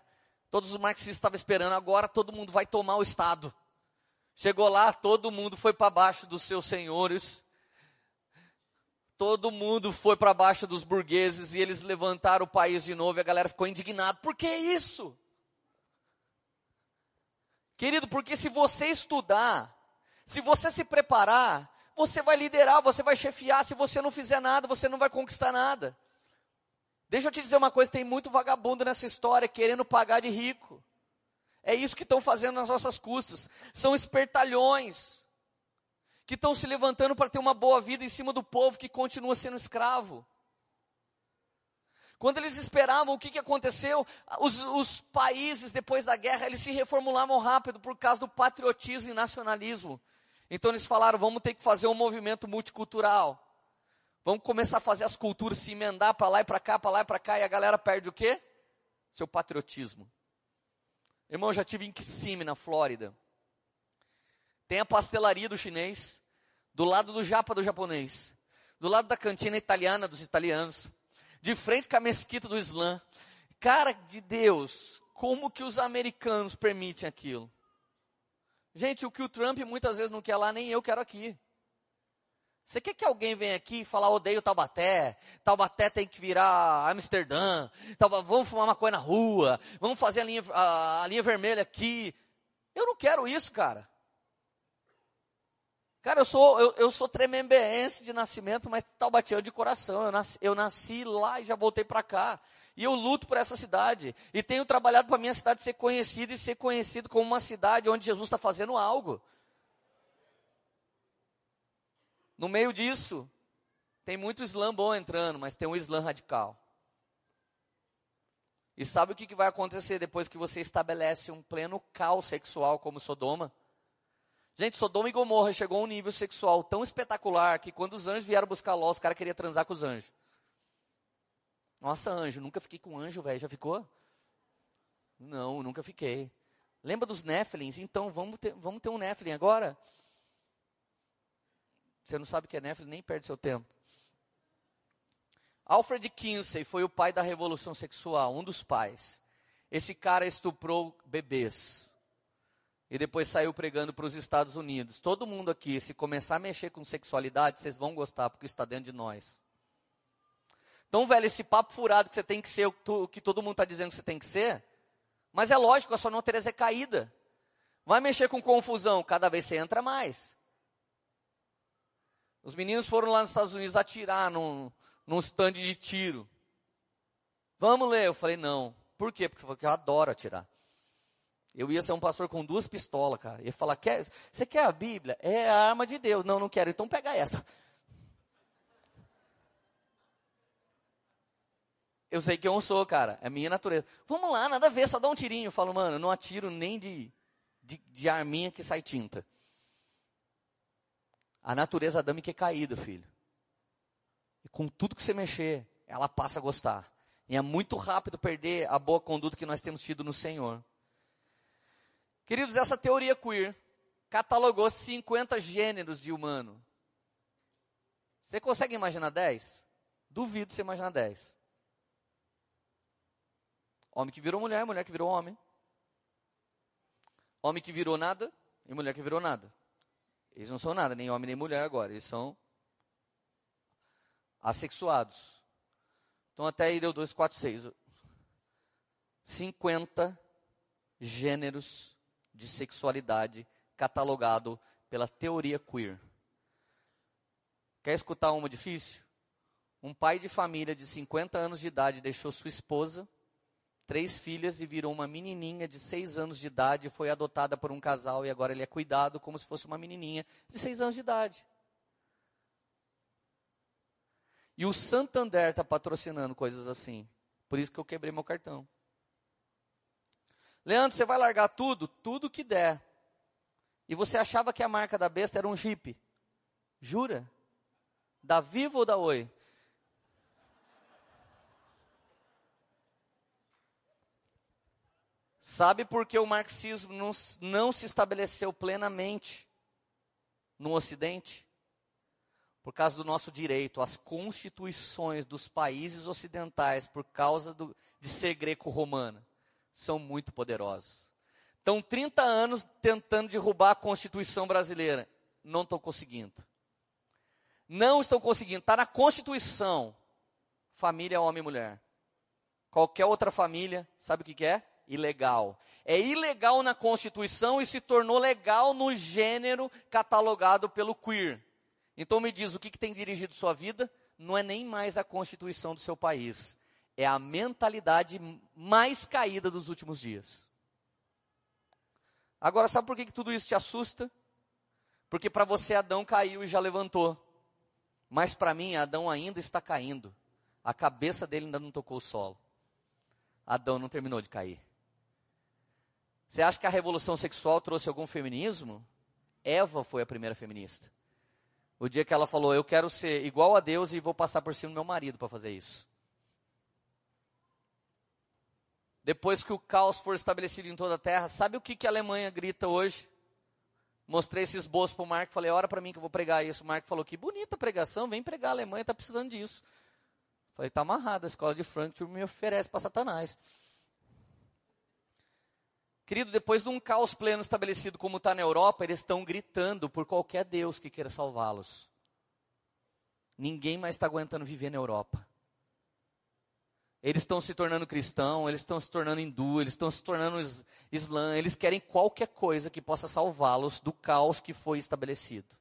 todos os marxistas estavam esperando, agora todo mundo vai tomar o Estado. Chegou lá, todo mundo foi para baixo dos seus senhores. Todo mundo foi para baixo dos burgueses e eles levantaram o país de novo e a galera ficou indignada. Por que isso? Querido, porque se você estudar, se você se preparar, você vai liderar, você vai chefiar. Se você não fizer nada, você não vai conquistar nada. Deixa eu te dizer uma coisa: tem muito vagabundo nessa história querendo pagar de rico. É isso que estão fazendo nas nossas custas. São espertalhões que estão se levantando para ter uma boa vida em cima do povo que continua sendo escravo. Quando eles esperavam, o que, que aconteceu? Os, os, países, depois da guerra, eles se reformulavam rápido por causa do patriotismo e nacionalismo. Então eles falaram: vamos ter que fazer um movimento multicultural. Vamos começar a fazer as culturas se emendar para lá e para cá, para lá e para cá, e a galera perde o quê? Seu patriotismo. Irmão, já tive em Kissimmee, na Flórida. Tem a pastelaria do chinês, do lado do japa do japonês, do lado da cantina italiana dos italianos, de frente com a mesquita do Islã. Cara de Deus, como que os americanos permitem aquilo? Gente, o que o Trump muitas vezes não quer lá, nem eu quero aqui. Você quer que alguém venha aqui e falar, odeio Taubaté, Taubaté tem que virar Amsterdã, vamos fumar maconha na rua, vamos fazer a linha, a, a linha vermelha aqui. Eu não quero isso, cara. Cara, eu sou, eu, eu sou tremembeense de nascimento, mas Taubaté de coração. Eu nasci, eu nasci lá e já voltei para cá. E eu luto por essa cidade. E tenho trabalhado para minha cidade ser conhecida e ser conhecido como uma cidade onde Jesus está fazendo algo. No meio disso, tem muito Islã bom entrando, mas tem um Islã radical. E sabe o que, vai acontecer depois que você estabelece um pleno caos sexual como Sodoma? Gente, Sodoma e Gomorra chegou a um nível sexual tão espetacular que quando os anjos vieram buscar Ló, os caras queriam transar com os anjos. Nossa, anjo, nunca fiquei com anjo, velho. Já ficou? Não, nunca fiquei. Lembra dos Néfilins? Então, vamos ter, vamos ter um Néfilin agora? Você não sabe o que é Néfilin, nem perde seu tempo. Alfred Kinsey foi o pai da revolução sexual, um dos pais. Esse cara estuprou bebês. E depois saiu pregando para os Estados Unidos. Todo mundo aqui, se começar a mexer com sexualidade, vocês vão gostar, porque está dentro de nós. Então, velho, esse papo furado que você tem que ser o que todo mundo está dizendo que você tem que ser, mas é lógico, a sua natureza é caída. Vai mexer com confusão, cada vez você entra mais. Os meninos foram lá nos Estados Unidos atirar num, num stand de tiro. Vamos ler. Eu falei, não. Por quê? Porque eu adoro atirar. Eu ia ser um pastor com duas pistolas, cara. Ia falar, quer, você quer a Bíblia? É a arma de Deus. Não, não quero. Então pega essa. Eu sei que eu não sou, cara. É minha natureza. Vamos lá, nada a ver, só dá um tirinho. Eu falo, mano, eu não atiro nem de, de, de arminha que sai tinta. A natureza adâmica é caída, filho. E com tudo que você mexer, ela passa a gostar. E é muito rápido perder a boa conduta que nós temos tido no Senhor. Queridos, essa teoria queer catalogou 50 gêneros de humano. Você consegue imaginar 10? Duvido você imaginar 10. Homem que virou mulher, mulher que virou homem. Homem que virou nada e mulher que virou nada. Eles não são nada, nem homem nem mulher agora. Eles são assexuados. Então até aí deu 2, 4, 6. 50 gêneros de sexualidade catalogado pela teoria queer. Quer escutar uma difícil? Um pai de família de 50 anos de idade deixou sua esposa, três filhas e virou uma menininha de 6 anos de idade, foi adotada por um casal e agora ele é cuidado como se fosse uma menininha de 6 anos de idade. E o Santander está patrocinando coisas assim. Por isso que eu quebrei meu cartão. Leandro, você vai largar tudo? Tudo que der. E você achava que a marca da besta era um Jeep? Jura? Da Vivo ou da Oi? Sabe por que o marxismo não, não se estabeleceu plenamente no Ocidente? Por causa do nosso direito. As constituições dos países ocidentais, por causa do, de ser greco-romana, são muito poderosas. Estão 30 anos tentando derrubar a Constituição brasileira. Não estão conseguindo. Não estão conseguindo. Está na Constituição. Família, homem e mulher. Qualquer outra família, sabe o que, que é? Ilegal. É ilegal na Constituição e se tornou legal no gênero catalogado pelo queer. Então me diz, o que, que tem dirigido sua vida? Não é nem mais a Constituição do seu país. É a mentalidade mais caída dos últimos dias. Agora, sabe por que, que tudo isso te assusta? Porque para você Adão caiu e já levantou. Mas para mim, Adão ainda está caindo. A cabeça dele ainda não tocou o solo. Adão não terminou de cair. Você acha que a revolução sexual trouxe algum feminismo? Eva foi a primeira feminista. O dia que ela falou, eu quero ser igual a Deus e vou passar por cima do meu marido para fazer isso. Depois que o caos for estabelecido em toda a terra, sabe o que, que a Alemanha grita hoje? Mostrei esse esboço para o Marco, falei, ora para mim que eu vou pregar isso. O Marco falou, que bonita pregação, vem pregar a Alemanha, está precisando disso. Falei, está amarrado, a escola de Frankfurt me oferece para Satanás. Querido, depois de um caos pleno estabelecido como está na Europa, eles estão gritando por qualquer Deus que queira salvá-los. Ninguém mais está aguentando viver na Europa. Eles estão se tornando cristão, eles estão se tornando hindu, eles estão se tornando islã, eles querem qualquer coisa que possa salvá-los do caos que foi estabelecido.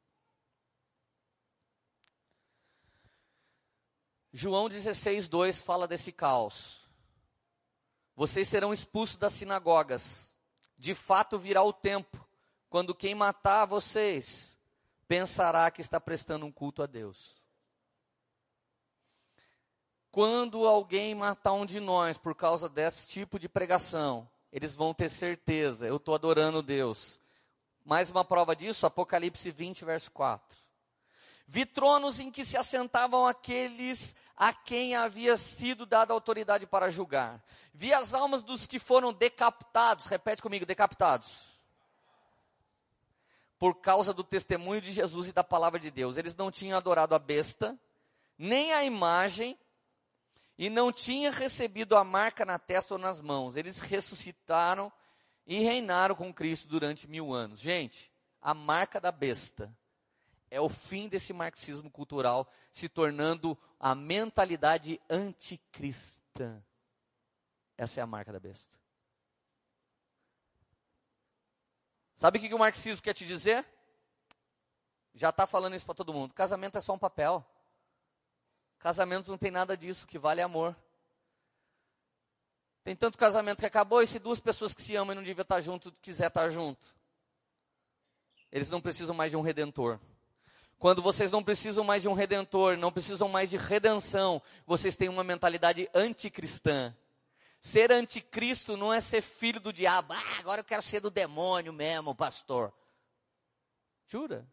João 16, 2 fala desse caos. Vocês serão expulsos das sinagogas. De fato virá o tempo quando quem matar vocês pensará que está prestando um culto a Deus. Quando alguém matar um de nós por causa desse tipo de pregação, eles vão ter certeza, eu estou adorando Deus. Mais uma prova disso, Apocalipse 20, verso 4. Vi tronos em que se assentavam aqueles a quem havia sido dada autoridade para julgar. Vi as almas dos que foram decapitados, repete comigo, decapitados. Por causa do testemunho de Jesus e da palavra de Deus. Eles não tinham adorado a besta, nem a imagem, e não tinha recebido a marca na testa ou nas mãos. Eles ressuscitaram e reinaram com Cristo durante mil anos. Gente, a marca da besta é o fim desse marxismo cultural se tornando a mentalidade anticristã. Essa é a marca da besta. Sabe o que o marxismo quer te dizer? Já está falando isso para todo mundo. Casamento é só um papel. Casamento não tem nada disso, que vale é amor. Tem tanto casamento que acabou, e se duas pessoas que se amam e não deviam estar junto, quiser estar junto. Eles não precisam mais de um redentor. Quando vocês não precisam mais de um redentor, não precisam mais de redenção, vocês têm uma mentalidade anticristã. Ser anticristo não é ser filho do diabo. Ah, agora eu quero ser do demônio mesmo, pastor. Jura?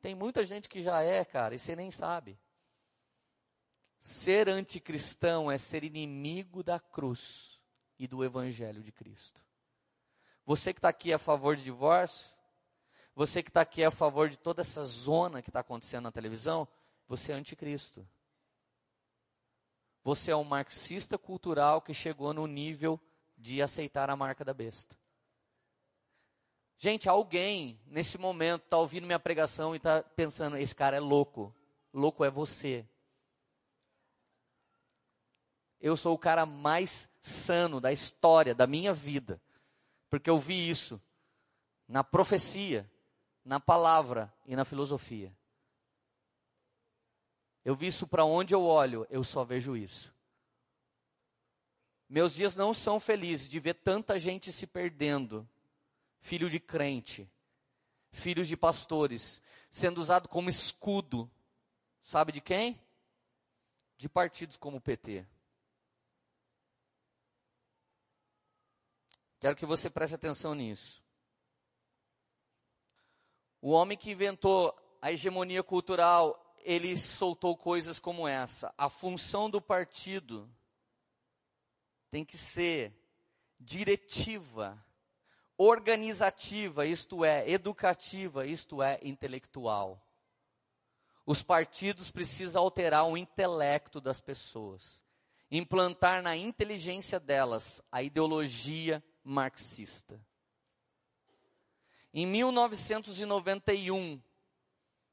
Tem muita gente que já é, cara, e você nem sabe. Ser anticristão é ser inimigo da cruz e do evangelho de Cristo. Você que está aqui a favor de divórcio, você que está aqui a favor de toda essa zona que está acontecendo na televisão, você é anticristo. Você é um marxista cultural que chegou no nível de aceitar a marca da besta. Gente, alguém nesse momento está ouvindo minha pregação e está pensando: esse cara é louco. Louco é você. Eu sou o cara mais sano da história da minha vida, porque eu vi isso na profecia, na palavra e na filosofia. Eu vi isso para onde eu olho, eu só vejo isso. Meus dias não são felizes de ver tanta gente se perdendo, filho de crente, filhos de pastores, sendo usado como escudo, sabe de quem? De partidos como o PT. Quero que você preste atenção nisso. O homem que inventou a hegemonia cultural, ele soltou coisas como essa. A função do partido tem que ser diretiva, organizativa, isto é, educativa, isto é, intelectual. Os partidos precisam alterar o intelecto das pessoas, implantar na inteligência delas a ideologia marxista. Em 1991,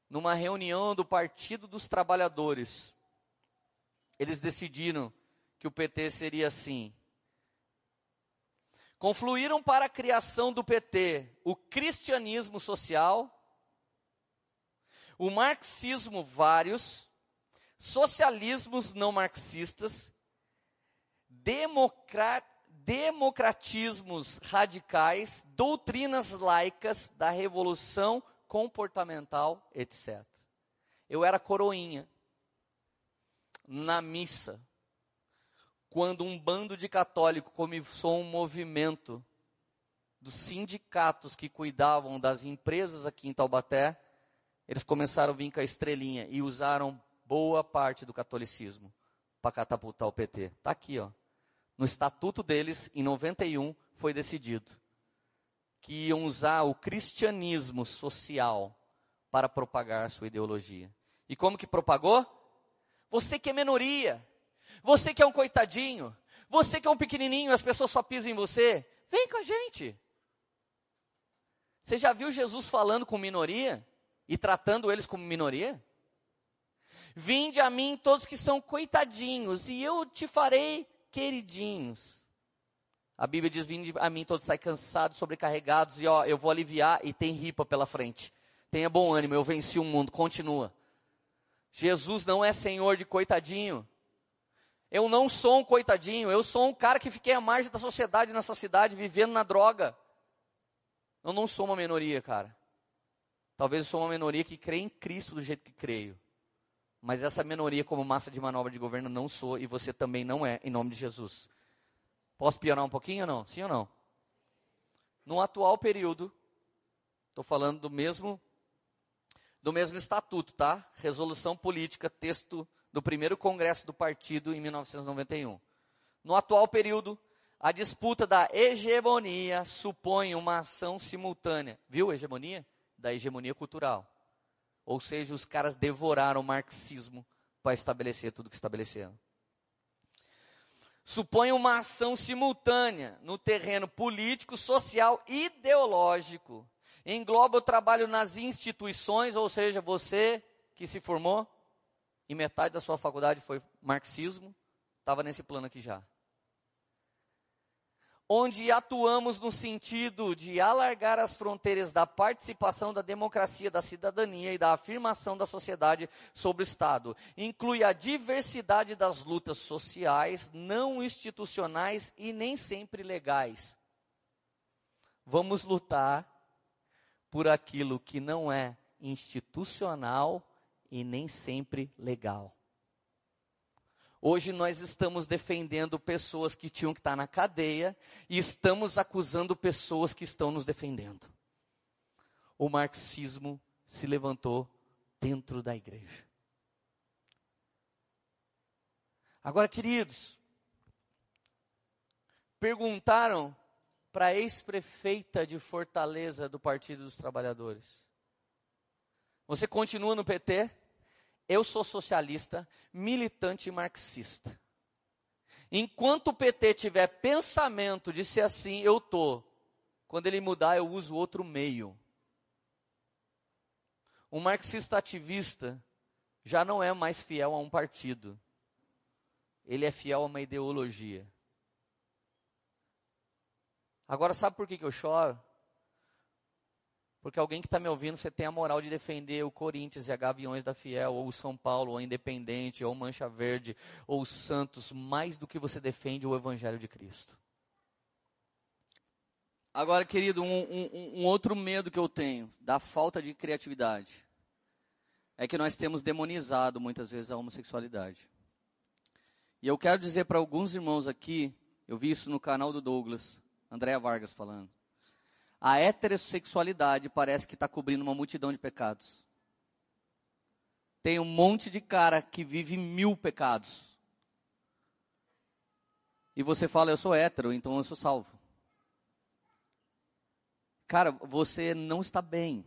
numa reunião do Partido dos Trabalhadores, eles decidiram que o PT seria assim. Confluíram para a criação do PT o cristianismo social, o marxismo vários, socialismos não marxistas, democrat democratismos radicais, doutrinas laicas da revolução comportamental, etc. Eu era coroinha na missa, quando um bando de católicos começou um movimento dos sindicatos que cuidavam das empresas aqui em Taubaté, eles começaram a vir com a estrelinha e usaram boa parte do catolicismo para catapultar o PT. Está aqui, ó no estatuto deles, em 91, foi decidido que iam usar o cristianismo social para propagar sua ideologia. E como que propagou? Você que é minoria, você que é um coitadinho, você que é um pequenininho, as pessoas só pisam em você, vem com a gente. Você já viu Jesus falando com minoria e tratando eles como minoria? Vinde a mim todos que são coitadinhos, e eu te farei queridinhos. A Bíblia diz: Vinde a mim todos estáis cansados, sobrecarregados, e ó, eu vou aliviar, e tem ripa pela frente. Tenha bom ânimo, eu venci o mundo, continua. Jesus não é senhor de coitadinho. Eu não sou um coitadinho, eu sou um cara que fiquei à margem da sociedade nessa cidade, vivendo na droga. Eu não sou uma minoria, cara. Talvez eu sou uma minoria que crê em Cristo do jeito que creio. Mas essa minoria, como massa de manobra de governo, não sou e você também não é, em nome de Jesus. Posso piorar um pouquinho ou não? Sim ou não? No atual período, estou falando do mesmo, do mesmo estatuto, tá? Resolução política, texto do primeiro congresso do partido em 1991. No atual período, a disputa da hegemonia supõe uma ação simultânea. Viu hegemonia? Da hegemonia cultural. Ou seja, os caras devoraram o marxismo para estabelecer tudo que estabeleceram. Supõe uma ação simultânea no terreno político, social e ideológico. Engloba o trabalho nas instituições, ou seja, você que se formou e metade da sua faculdade foi marxismo, estava nesse plano aqui já. Onde atuamos no sentido de alargar as fronteiras da participação da democracia, da cidadania e da afirmação da sociedade sobre o Estado. Inclui a diversidade das lutas sociais, não institucionais e nem sempre legais. Vamos lutar por aquilo que não é institucional e nem sempre legal. Hoje nós estamos defendendo pessoas que tinham que estar na cadeia e estamos acusando pessoas que estão nos defendendo. O marxismo se levantou dentro da igreja. Agora, queridos, perguntaram para a ex-prefeita de Fortaleza do Partido dos Trabalhadores: Você continua no PT? Eu sou socialista, militante marxista. Enquanto o PT tiver pensamento de ser assim, eu tô. Quando ele mudar, eu uso outro meio. Um marxista ativista já não é mais fiel a um partido. Ele é fiel a uma ideologia. Agora, sabe por que, que eu choro? Porque alguém que está me ouvindo, você tem a moral de defender o Corinthians e a Gaviões da Fiel, ou o São Paulo, ou o Independente, ou o Mancha Verde, ou o Santos, mais do que você defende o Evangelho de Cristo. Agora, querido, um, um, um outro medo que eu tenho da falta de criatividade é que nós temos demonizado muitas vezes a homossexualidade. E eu quero dizer para alguns irmãos aqui, eu vi isso no canal do Douglas, Andréa Vargas falando a heterossexualidade parece que está cobrindo uma multidão de pecados. Tem um monte de cara que vive mil pecados. E você fala, eu sou hétero, então eu sou salvo. Cara, você não está bem.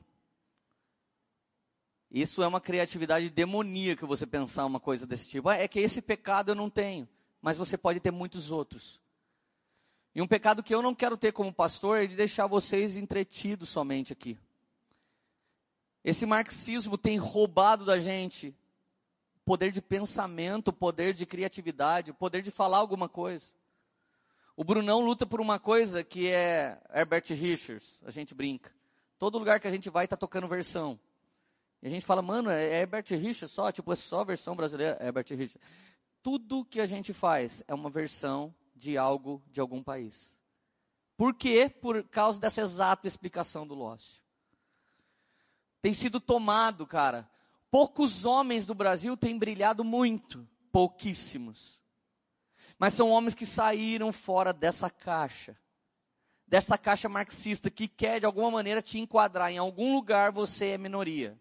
Isso é uma criatividade demoníaca você pensar uma coisa desse tipo. Ah, é que esse pecado eu não tenho, mas você pode ter muitos outros. E um pecado que eu não quero ter como pastor é de deixar vocês entretidos somente aqui. Esse marxismo tem roubado da gente poder de pensamento, poder de criatividade, poder de falar alguma coisa. O Brunão luta por uma coisa que é Herbert Richards, a gente brinca. Todo lugar que a gente vai está tocando versão. E a gente fala, mano, é Herbert Richards só, tipo, é só versão brasileira, Herbert Richards. Tudo que a gente faz é uma versão de algo de algum país. Por quê? Por causa dessa exata explicação do Lócio. Tem sido tomado, cara. Poucos homens do Brasil têm brilhado muito, pouquíssimos. Mas são homens que saíram fora dessa caixa. Dessa caixa marxista que quer de alguma maneira te enquadrar em algum lugar você é minoria.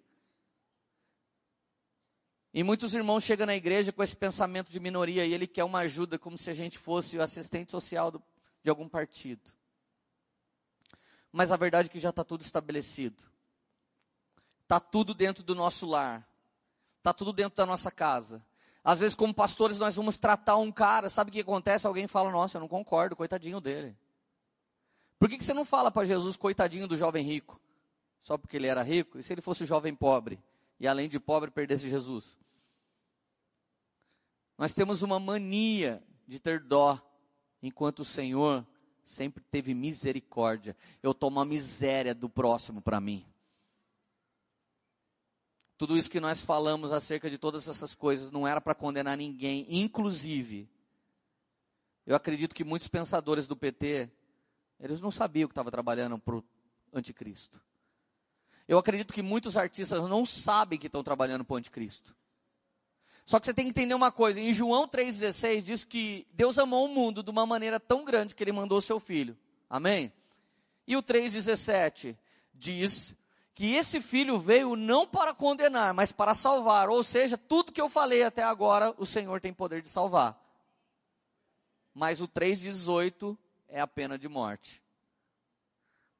E muitos irmãos chegam na igreja com esse pensamento de minoria e ele quer uma ajuda como se a gente fosse o assistente social do, de algum partido. Mas a verdade é que já está tudo estabelecido. Está tudo dentro do nosso lar. Está tudo dentro da nossa casa. Às vezes, como pastores, nós vamos tratar um cara, sabe o que acontece? Alguém fala, nossa, eu não concordo, coitadinho dele. Por que, que você não fala para Jesus, coitadinho do jovem rico? Só porque ele era rico? E se ele fosse o jovem pobre? E além de pobre, perdesse Jesus? Nós temos uma mania de ter dó, enquanto o Senhor sempre teve misericórdia. Eu tomo a miséria do próximo para mim. Tudo isso que nós falamos acerca de todas essas coisas não era para condenar ninguém, inclusive. Eu acredito que muitos pensadores do PT, eles não sabiam que estava trabalhando para o anticristo. Eu acredito que muitos artistas não sabem que estão trabalhando para o anticristo. Só que você tem que entender uma coisa: em João 3,16 diz que Deus amou o mundo de uma maneira tão grande que ele mandou o seu filho. Amém? E o 3,17 diz que esse filho veio não para condenar, mas para salvar. Ou seja, tudo que eu falei até agora, o Senhor tem poder de salvar. Mas o 3,18 é a pena de morte.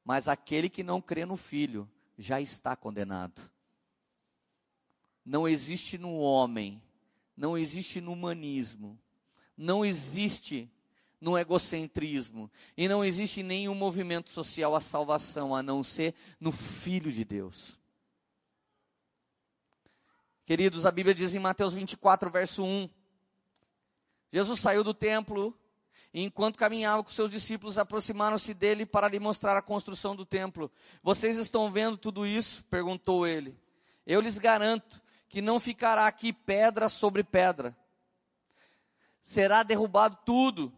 Mas aquele que não crê no filho já está condenado. Não existe no homem não existe no humanismo, não existe no egocentrismo e não existe nenhum movimento social a salvação a não ser no Filho de Deus. Queridos, a Bíblia diz em Mateus 24, verso 1: Jesus saiu do templo enquanto caminhava com seus discípulos, aproximaram-se dele para lhe mostrar a construção do templo. Vocês estão vendo tudo isso? perguntou ele. Eu lhes garanto que não ficará aqui pedra sobre pedra. Será derrubado tudo.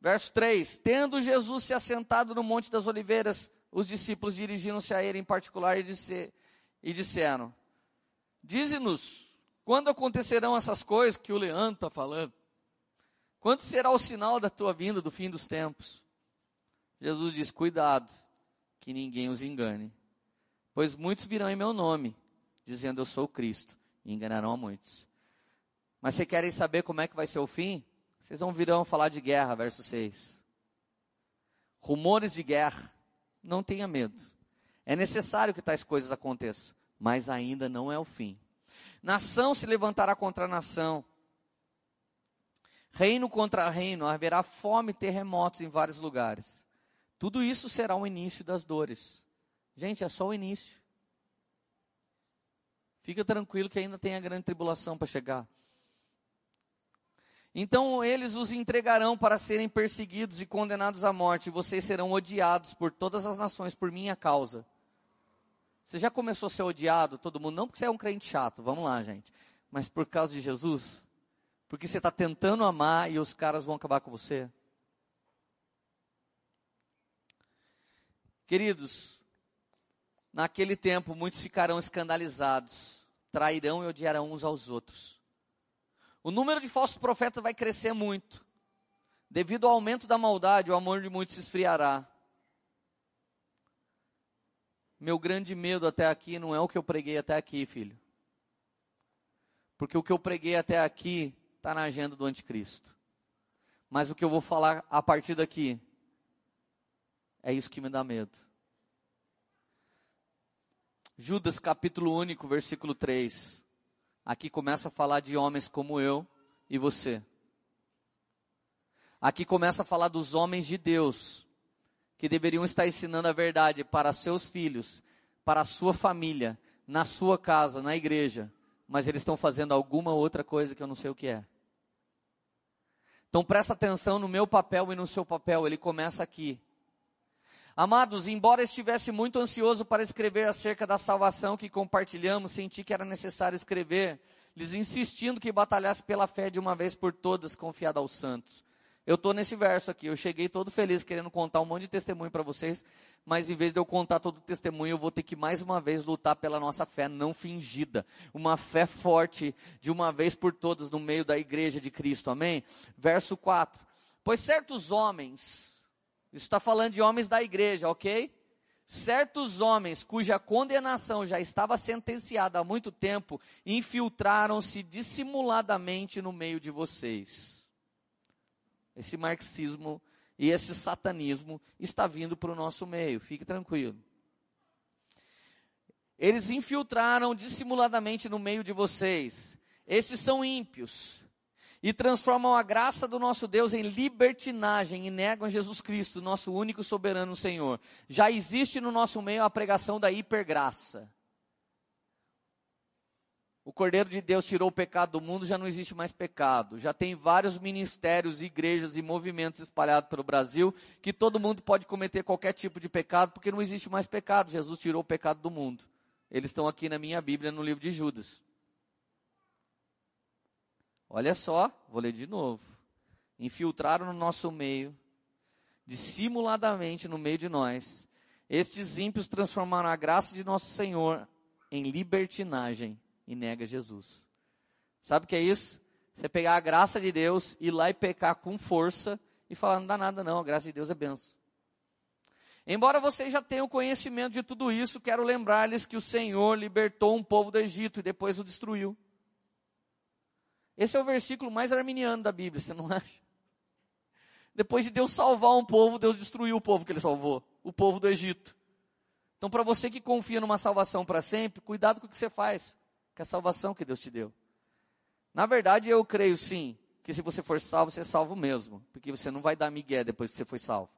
Verso 3: Tendo Jesus se assentado no Monte das Oliveiras, os discípulos dirigiram-se a ele em particular e, disse, e disseram: Dize-nos, quando acontecerão essas coisas que o Leandro está falando? Quando será o sinal da tua vinda do fim dos tempos? Jesus diz: Cuidado, que ninguém os engane. Pois muitos virão em meu nome, dizendo eu sou Cristo, e enganarão a muitos. Mas vocês querem saber como é que vai ser o fim? Vocês não virão falar de guerra, verso 6. Rumores de guerra. Não tenha medo. É necessário que tais coisas aconteçam, mas ainda não é o fim. Nação se levantará contra nação, reino contra reino, haverá fome e terremotos em vários lugares. Tudo isso será o início das dores. Gente, é só o início. Fica tranquilo que ainda tem a grande tribulação para chegar. Então eles os entregarão para serem perseguidos e condenados à morte, e vocês serão odiados por todas as nações por minha causa. Você já começou a ser odiado, todo mundo? Não porque você é um crente chato, vamos lá, gente. Mas por causa de Jesus? Porque você está tentando amar e os caras vão acabar com você? Queridos, naquele tempo muitos ficarão escandalizados, trairão e odiarão uns aos outros. O número de falsos profetas vai crescer muito. Devido ao aumento da maldade, o amor de muitos se esfriará. Meu grande medo até aqui não é o que eu preguei até aqui, filho. Porque o que eu preguei até aqui está na agenda do anticristo. Mas o que eu vou falar a partir daqui é isso que me dá medo. Judas capítulo único, versículo 3. Aqui começa a falar de homens como eu e você. Aqui começa a falar dos homens de Deus, que deveriam estar ensinando a verdade para seus filhos, para a sua família, na sua casa, na igreja, mas eles estão fazendo alguma outra coisa que eu não sei o que é. Então presta atenção no meu papel e no seu papel, ele começa aqui. Amados, embora estivesse muito ansioso para escrever acerca da salvação que compartilhamos, senti que era necessário escrever, lhes insistindo que batalhasse pela fé de uma vez por todas, confiada aos santos. Eu estou nesse verso aqui, eu cheguei todo feliz querendo contar um monte de testemunho para vocês, mas em vez de eu contar todo o testemunho, eu vou ter que mais uma vez lutar pela nossa fé não fingida, uma fé forte de uma vez por todas no meio da igreja de Cristo, amém? Verso 4: Pois certos homens, isso está falando de homens da igreja, ok? Certos homens cuja condenação já estava sentenciada há muito tempo infiltraram-se dissimuladamente no meio de vocês. Esse marxismo e esse satanismo está vindo para o nosso meio, fique tranquilo. Eles infiltraram dissimuladamente no meio de vocês. Esses são ímpios, e transformam a graça do nosso Deus em libertinagem e negam Jesus Cristo, nosso único soberano Senhor. Já existe no nosso meio a pregação da hipergraça. O Cordeiro de Deus tirou o pecado do mundo, já não existe mais pecado. Já tem vários ministérios, igrejas e movimentos espalhados pelo Brasil que todo mundo pode cometer qualquer tipo de pecado, porque não existe mais pecado. Jesus tirou o pecado do mundo. Eles estão aqui na minha Bíblia, no livro de Judas. Olha só, vou ler de novo. Infiltraram no nosso meio, dissimuladamente no meio de nós. Estes ímpios transformaram a graça de nosso Senhor em libertinagem e nega Jesus. Sabe o que é isso? Você pegar a graça de Deus, ir lá e pecar com força e falar: não dá nada, não, a graça de Deus é benção. Embora vocês já tenham conhecimento de tudo isso, quero lembrar-lhes que o Senhor libertou um povo do Egito e depois o destruiu. Esse é o versículo mais arminiano da Bíblia, você não acha? Depois de Deus salvar um povo, Deus destruiu o povo que ele salvou, o povo do Egito. Então, para você que confia numa salvação para sempre, cuidado com o que você faz, com a salvação que Deus te deu. Na verdade, eu creio sim, que se você for salvo, você é salvo mesmo, porque você não vai dar migué depois que você foi salvo.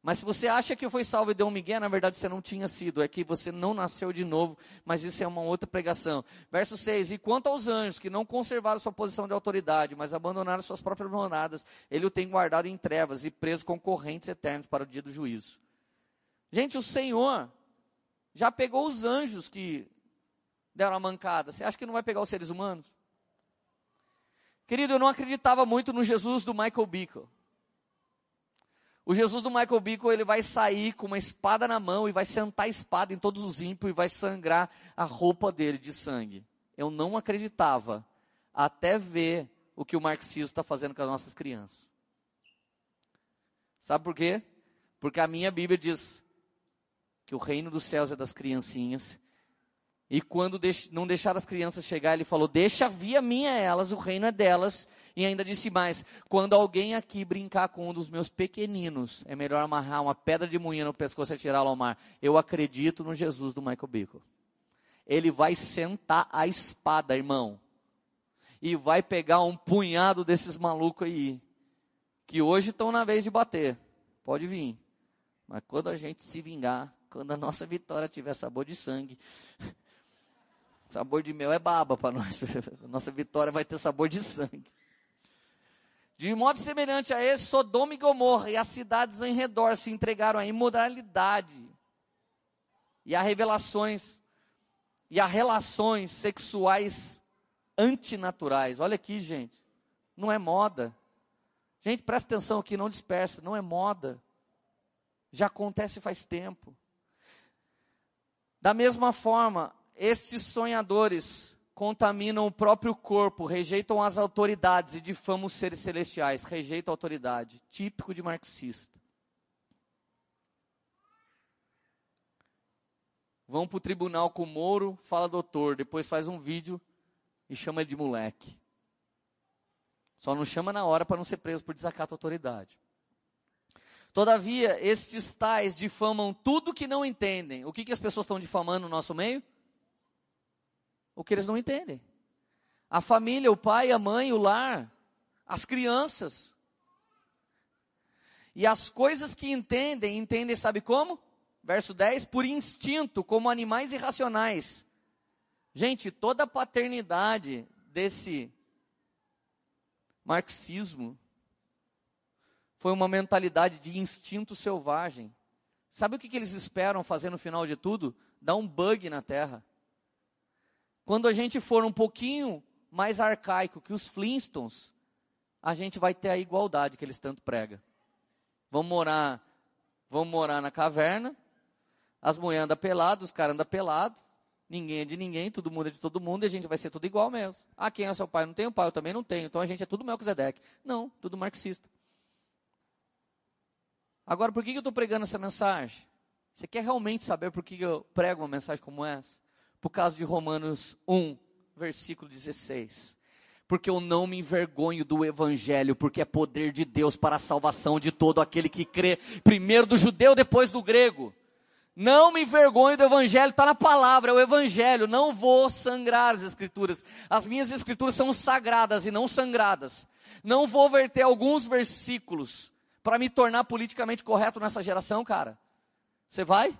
Mas se você acha que foi salvo e deu um migué, na verdade você não tinha sido, é que você não nasceu de novo, mas isso é uma outra pregação. Verso 6, e quanto aos anjos que não conservaram sua posição de autoridade, mas abandonaram suas próprias moradas, ele o tem guardado em trevas e preso com correntes eternas para o dia do juízo. Gente, o Senhor já pegou os anjos que deram a mancada. Você acha que não vai pegar os seres humanos? Querido, eu não acreditava muito no Jesus do Michael Bickle. O Jesus do Michael Bickle, ele vai sair com uma espada na mão e vai sentar a espada em todos os ímpios e vai sangrar a roupa dele de sangue. Eu não acreditava até ver o que o marxismo está fazendo com as nossas crianças. Sabe por quê? Porque a minha Bíblia diz que o reino dos céus é das criancinhas. E quando não deixar as crianças chegar, ele falou: Deixa vir a minha elas, o reino é delas. E ainda disse mais: quando alguém aqui brincar com um dos meus pequeninos, é melhor amarrar uma pedra de moinha no pescoço e tirá-lo ao mar. Eu acredito no Jesus do Michael Bickle. Ele vai sentar a espada, irmão, e vai pegar um punhado desses malucos aí, que hoje estão na vez de bater. Pode vir. Mas quando a gente se vingar, quando a nossa vitória tiver sabor de sangue, sabor de mel é baba para nós. Nossa vitória vai ter sabor de sangue. De modo semelhante a esse, Sodoma e Gomorra e as cidades em redor se entregaram à imoralidade e a revelações e a relações sexuais antinaturais. Olha aqui, gente. Não é moda. Gente, presta atenção aqui, não dispersa, não é moda. Já acontece faz tempo. Da mesma forma, estes sonhadores contaminam o próprio corpo, rejeitam as autoridades e difamam os seres celestiais, rejeitam a autoridade, típico de marxista. Vão para o tribunal com o Moro, fala doutor, depois faz um vídeo e chama ele de moleque. Só não chama na hora para não ser preso por desacato à autoridade. Todavia, esses tais difamam tudo que não entendem. O que, que as pessoas estão difamando no nosso meio? O que eles não entendem. A família, o pai, a mãe, o lar, as crianças. E as coisas que entendem, entendem, sabe como? Verso 10: por instinto, como animais irracionais. Gente, toda a paternidade desse marxismo foi uma mentalidade de instinto selvagem. Sabe o que, que eles esperam fazer no final de tudo? Dar um bug na terra. Quando a gente for um pouquinho mais arcaico que os Flintstones, a gente vai ter a igualdade que eles tanto pregam. Vamos morar, vamos morar na caverna, as mulheres andam peladas, os caras andam pelados, ninguém é de ninguém, todo mundo é de todo mundo e a gente vai ser tudo igual mesmo. Ah, quem é seu pai? Não tem o pai, eu também não tenho, então a gente é tudo Melquisedeque. Não, tudo marxista. Agora, por que eu estou pregando essa mensagem? Você quer realmente saber por que eu prego uma mensagem como essa? Por causa de Romanos 1, versículo 16. Porque eu não me envergonho do evangelho, porque é poder de Deus para a salvação de todo aquele que crê, primeiro do judeu, depois do grego. Não me envergonho do evangelho, está na palavra, é o evangelho. Não vou sangrar as escrituras. As minhas escrituras são sagradas e não sangradas. Não vou verter alguns versículos para me tornar politicamente correto nessa geração, cara. Você vai?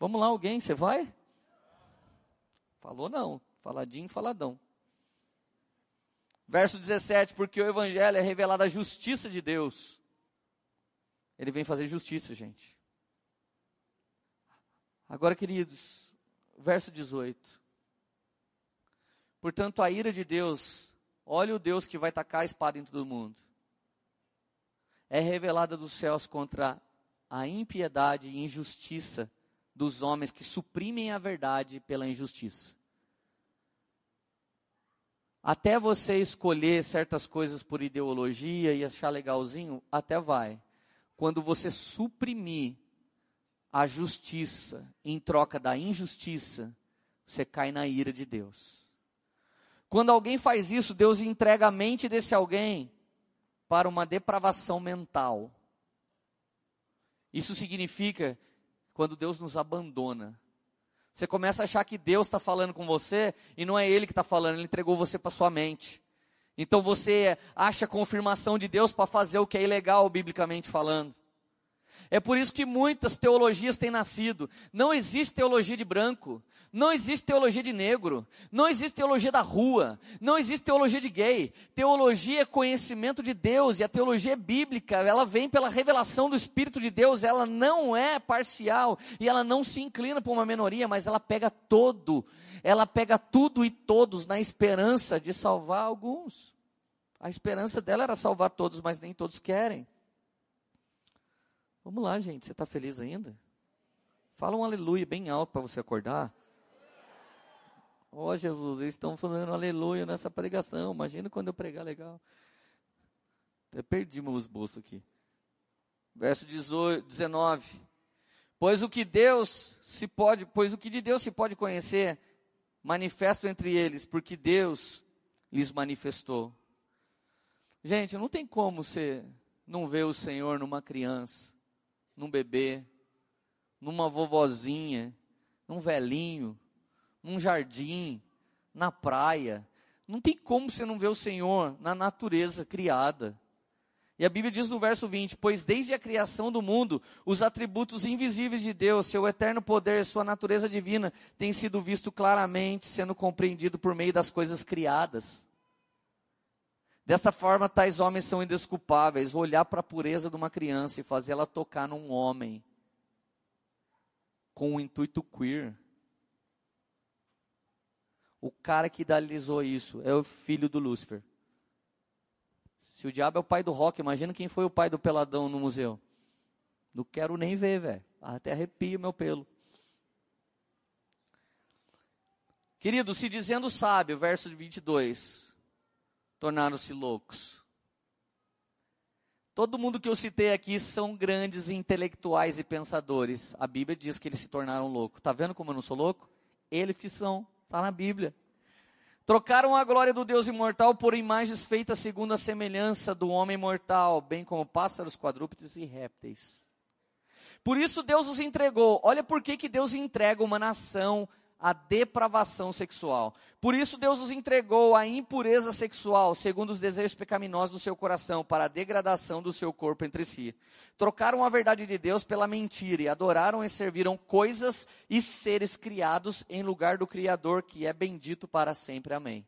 Vamos lá, alguém, você vai? Falou não, faladinho, faladão. Verso 17, porque o evangelho é revelado a justiça de Deus. Ele vem fazer justiça, gente. Agora, queridos, verso 18. Portanto, a ira de Deus, olha o Deus que vai tacar a espada em todo mundo. É revelada dos céus contra a impiedade e injustiça dos homens que suprimem a verdade pela injustiça. Até você escolher certas coisas por ideologia e achar legalzinho, até vai. Quando você suprimir a justiça em troca da injustiça, você cai na ira de Deus. Quando alguém faz isso, Deus entrega a mente desse alguém para uma depravação mental. Isso significa quando Deus nos abandona. Você começa a achar que Deus está falando com você e não é Ele que está falando, Ele entregou você para sua mente. Então você acha confirmação de Deus para fazer o que é ilegal, biblicamente falando. É por isso que muitas teologias têm nascido. Não existe teologia de branco, não existe teologia de negro, não existe teologia da rua, não existe teologia de gay. Teologia é conhecimento de Deus e a teologia é bíblica, ela vem pela revelação do Espírito de Deus, ela não é parcial e ela não se inclina para uma minoria, mas ela pega todo, ela pega tudo e todos na esperança de salvar alguns. A esperança dela era salvar todos, mas nem todos querem. Vamos lá, gente. Você está feliz ainda? Fala um aleluia bem alto para você acordar. Ó oh, Jesus, eles estão falando aleluia nessa pregação. Imagina quando eu pregar legal. Até perdi meus bolsos aqui. Verso 18, 19. Pois o que Deus se pode, pois o que de Deus se pode conhecer, manifesto entre eles, porque Deus lhes manifestou. Gente, não tem como você não ver o Senhor numa criança num bebê, numa vovozinha, num velhinho, num jardim, na praia. Não tem como você não ver o Senhor na natureza criada. E a Bíblia diz no verso 20: Pois desde a criação do mundo, os atributos invisíveis de Deus, seu eterno poder, sua natureza divina, têm sido visto claramente, sendo compreendido por meio das coisas criadas. Dessa forma, tais homens são indesculpáveis. Olhar para a pureza de uma criança e fazer ela tocar num homem com um intuito queer. O cara que idealizou isso é o filho do Lúcifer. Se o diabo é o pai do rock, imagina quem foi o pai do peladão no museu. Não quero nem ver, velho. Até arrepio meu pelo. Querido, se dizendo sábio, verso 22, tornaram-se loucos. Todo mundo que eu citei aqui são grandes intelectuais e pensadores. A Bíblia diz que eles se tornaram loucos. Tá vendo como eu não sou louco? Eles que são, está na Bíblia. Trocaram a glória do Deus imortal por imagens feitas segundo a semelhança do homem mortal, bem como pássaros, quadrúpedes e répteis. Por isso Deus os entregou. Olha por que, que Deus entrega uma nação a depravação sexual. Por isso Deus os entregou à impureza sexual, segundo os desejos pecaminosos do seu coração, para a degradação do seu corpo entre si. Trocaram a verdade de Deus pela mentira e adoraram e serviram coisas e seres criados em lugar do Criador, que é bendito para sempre. Amém.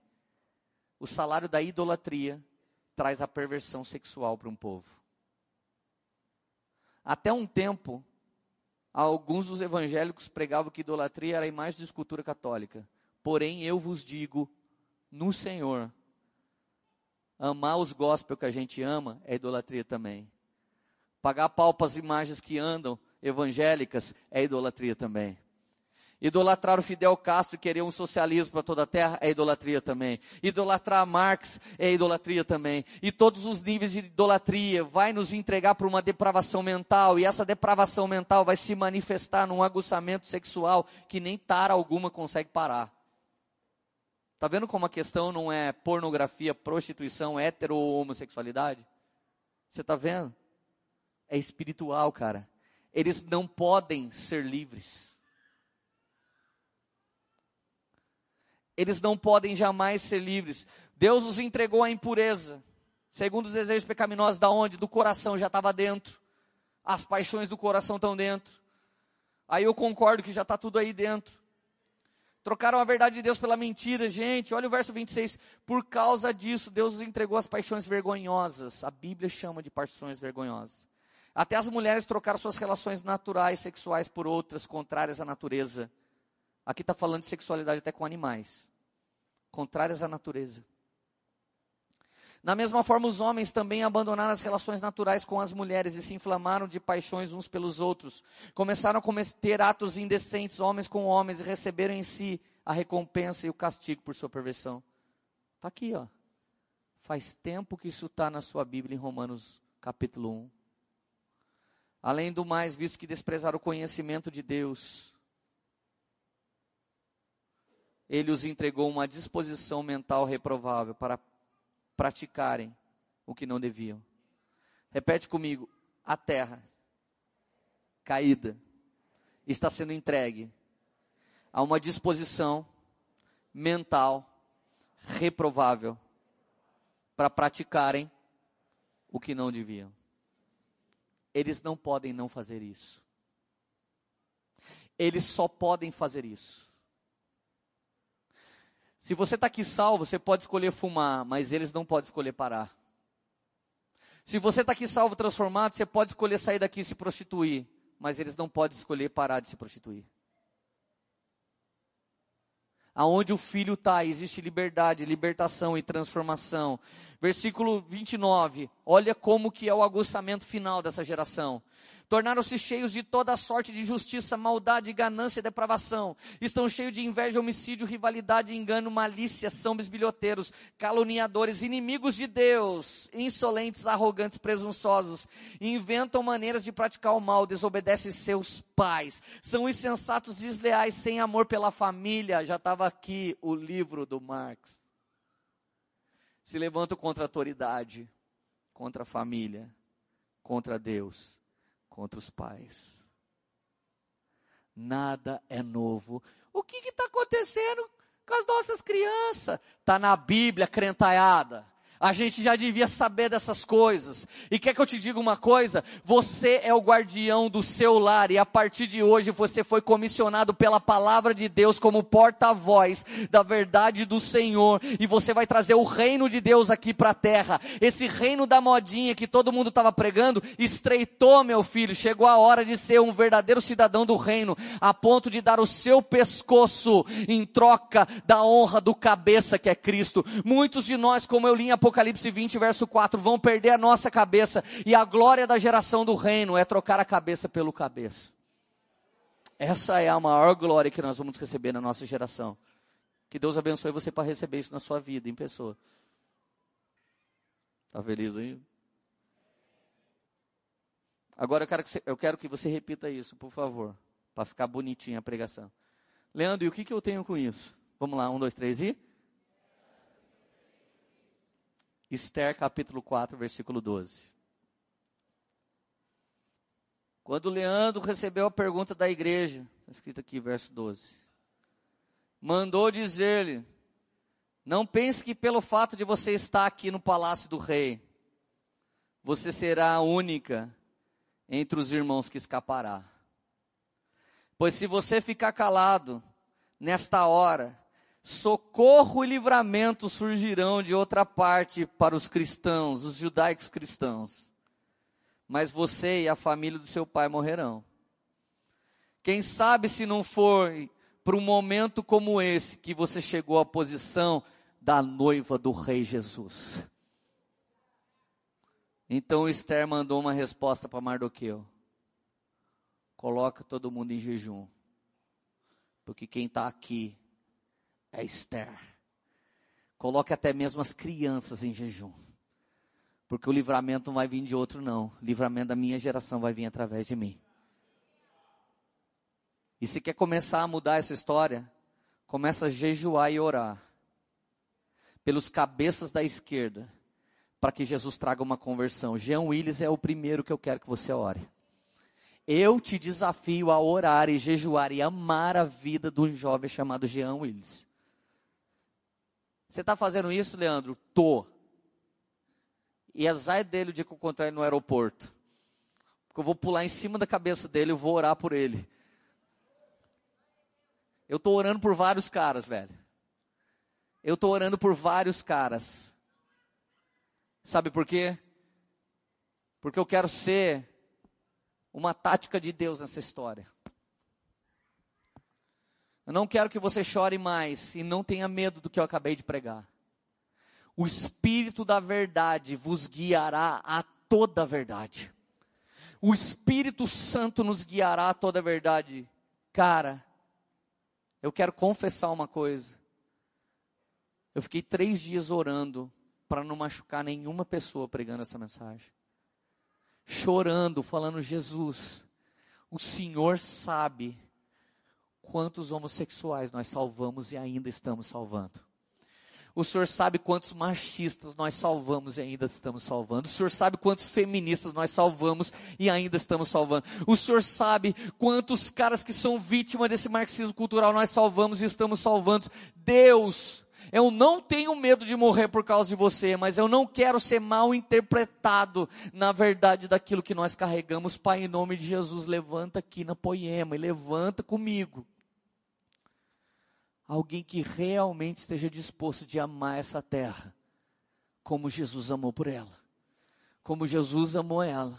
O salário da idolatria traz a perversão sexual para um povo. Até um tempo, Alguns dos evangélicos pregavam que idolatria era a imagem de escultura católica. Porém, eu vos digo, no Senhor, amar os gospel que a gente ama é idolatria também. Pagar pau para as imagens que andam evangélicas é idolatria também. Idolatrar o Fidel Castro e querer um socialismo para toda a terra é idolatria também. Idolatrar Marx é idolatria também. E todos os níveis de idolatria vai nos entregar para uma depravação mental. E essa depravação mental vai se manifestar num aguçamento sexual que nem tara alguma consegue parar. Está vendo como a questão não é pornografia, prostituição, hétero ou homossexualidade? Você está vendo? É espiritual, cara. Eles não podem ser livres. Eles não podem jamais ser livres. Deus os entregou à impureza, segundo os desejos pecaminosos, da onde? Do coração já estava dentro. As paixões do coração estão dentro. Aí eu concordo que já está tudo aí dentro. Trocaram a verdade de Deus pela mentira, gente. Olha o verso 26. Por causa disso, Deus os entregou às paixões vergonhosas. A Bíblia chama de paixões vergonhosas. Até as mulheres trocaram suas relações naturais, sexuais, por outras contrárias à natureza. Aqui está falando de sexualidade até com animais contrárias à natureza. Da mesma forma, os homens também abandonaram as relações naturais com as mulheres e se inflamaram de paixões uns pelos outros. Começaram a cometer atos indecentes, homens com homens, e receberam em si a recompensa e o castigo por sua perversão. Está aqui, ó. Faz tempo que isso está na sua Bíblia, em Romanos capítulo 1. Além do mais, visto que desprezaram o conhecimento de Deus, ele os entregou uma disposição mental reprovável para praticarem o que não deviam. Repete comigo: a terra caída está sendo entregue a uma disposição mental reprovável para praticarem o que não deviam. eles não podem não fazer isso. Eles só podem fazer isso. Se você está aqui salvo, você pode escolher fumar, mas eles não podem escolher parar. Se você está aqui salvo, transformado, você pode escolher sair daqui e se prostituir, mas eles não podem escolher parar de se prostituir. Aonde o filho está, existe liberdade, libertação e transformação. Versículo 29, olha como que é o aguçamento final dessa geração. Tornaram-se cheios de toda sorte de injustiça, maldade, ganância e depravação. Estão cheios de inveja, homicídio, rivalidade, engano, malícia, são bisbilhoteiros, caluniadores, inimigos de Deus, insolentes, arrogantes, presunçosos. Inventam maneiras de praticar o mal, desobedecem seus pais. São insensatos, desleais, sem amor pela família. Já estava aqui o livro do Marx. Se levantam contra a autoridade, contra a família, contra Deus contra os pais. Nada é novo. O que está acontecendo com as nossas crianças? Está na Bíblia, crentaiada. A gente já devia saber dessas coisas. E quer que eu te diga uma coisa? Você é o guardião do seu lar e a partir de hoje você foi comissionado pela palavra de Deus como porta-voz da verdade do Senhor e você vai trazer o reino de Deus aqui para a terra. Esse reino da modinha que todo mundo estava pregando estreitou, meu filho. Chegou a hora de ser um verdadeiro cidadão do reino, a ponto de dar o seu pescoço em troca da honra do cabeça que é Cristo. Muitos de nós, como eu li em 20, verso 4, vão perder a nossa cabeça, e a glória da geração do reino é trocar a cabeça pelo cabeça. Essa é a maior glória que nós vamos receber na nossa geração. Que Deus abençoe você para receber isso na sua vida, em pessoa. Está feliz aí? Agora eu quero, que você, eu quero que você repita isso, por favor, para ficar bonitinha a pregação. Leandro, e o que, que eu tenho com isso? Vamos lá, um, dois, três e. Esther capítulo 4, versículo 12. Quando Leandro recebeu a pergunta da igreja, está escrito aqui, verso 12, mandou dizer-lhe: Não pense que pelo fato de você estar aqui no palácio do rei, você será a única entre os irmãos que escapará. Pois se você ficar calado nesta hora, socorro e livramento surgirão de outra parte para os cristãos, os judaicos cristãos. Mas você e a família do seu pai morrerão. Quem sabe se não for para um momento como esse que você chegou à posição da noiva do rei Jesus. Então Esther mandou uma resposta para Mardoqueu. Coloca todo mundo em jejum. Porque quem está aqui é Esther. Coloque até mesmo as crianças em jejum. Porque o livramento não vai vir de outro, não. O livramento da minha geração vai vir através de mim. E se quer começar a mudar essa história, começa a jejuar e orar. Pelos cabeças da esquerda. Para que Jesus traga uma conversão. Jean Willis é o primeiro que eu quero que você ore. Eu te desafio a orar e jejuar e amar a vida de um jovem chamado Jean Willis. Você está fazendo isso, Leandro? Tô. E azar dele o dia que eu encontrar ele no aeroporto. Porque eu vou pular em cima da cabeça dele e vou orar por ele. Eu estou orando por vários caras, velho. Eu estou orando por vários caras. Sabe por quê? Porque eu quero ser uma tática de Deus nessa história. Eu não quero que você chore mais e não tenha medo do que eu acabei de pregar. O Espírito da verdade vos guiará a toda a verdade. O Espírito Santo nos guiará a toda a verdade. Cara, eu quero confessar uma coisa. Eu fiquei três dias orando para não machucar nenhuma pessoa pregando essa mensagem. Chorando, falando: Jesus, o Senhor sabe quantos homossexuais nós salvamos e ainda estamos salvando. O Senhor sabe quantos machistas nós salvamos e ainda estamos salvando. O Senhor sabe quantos feministas nós salvamos e ainda estamos salvando. O Senhor sabe quantos caras que são vítimas desse marxismo cultural nós salvamos e estamos salvando. Deus, Eu não tenho medo de morrer por causa de você, mas eu não quero ser mal interpretado na verdade daquilo que nós carregamos. Pai, em nome de Jesus, levanta aqui na poema e levanta comigo. Alguém que realmente esteja disposto de amar essa terra, como Jesus amou por ela, como Jesus amou ela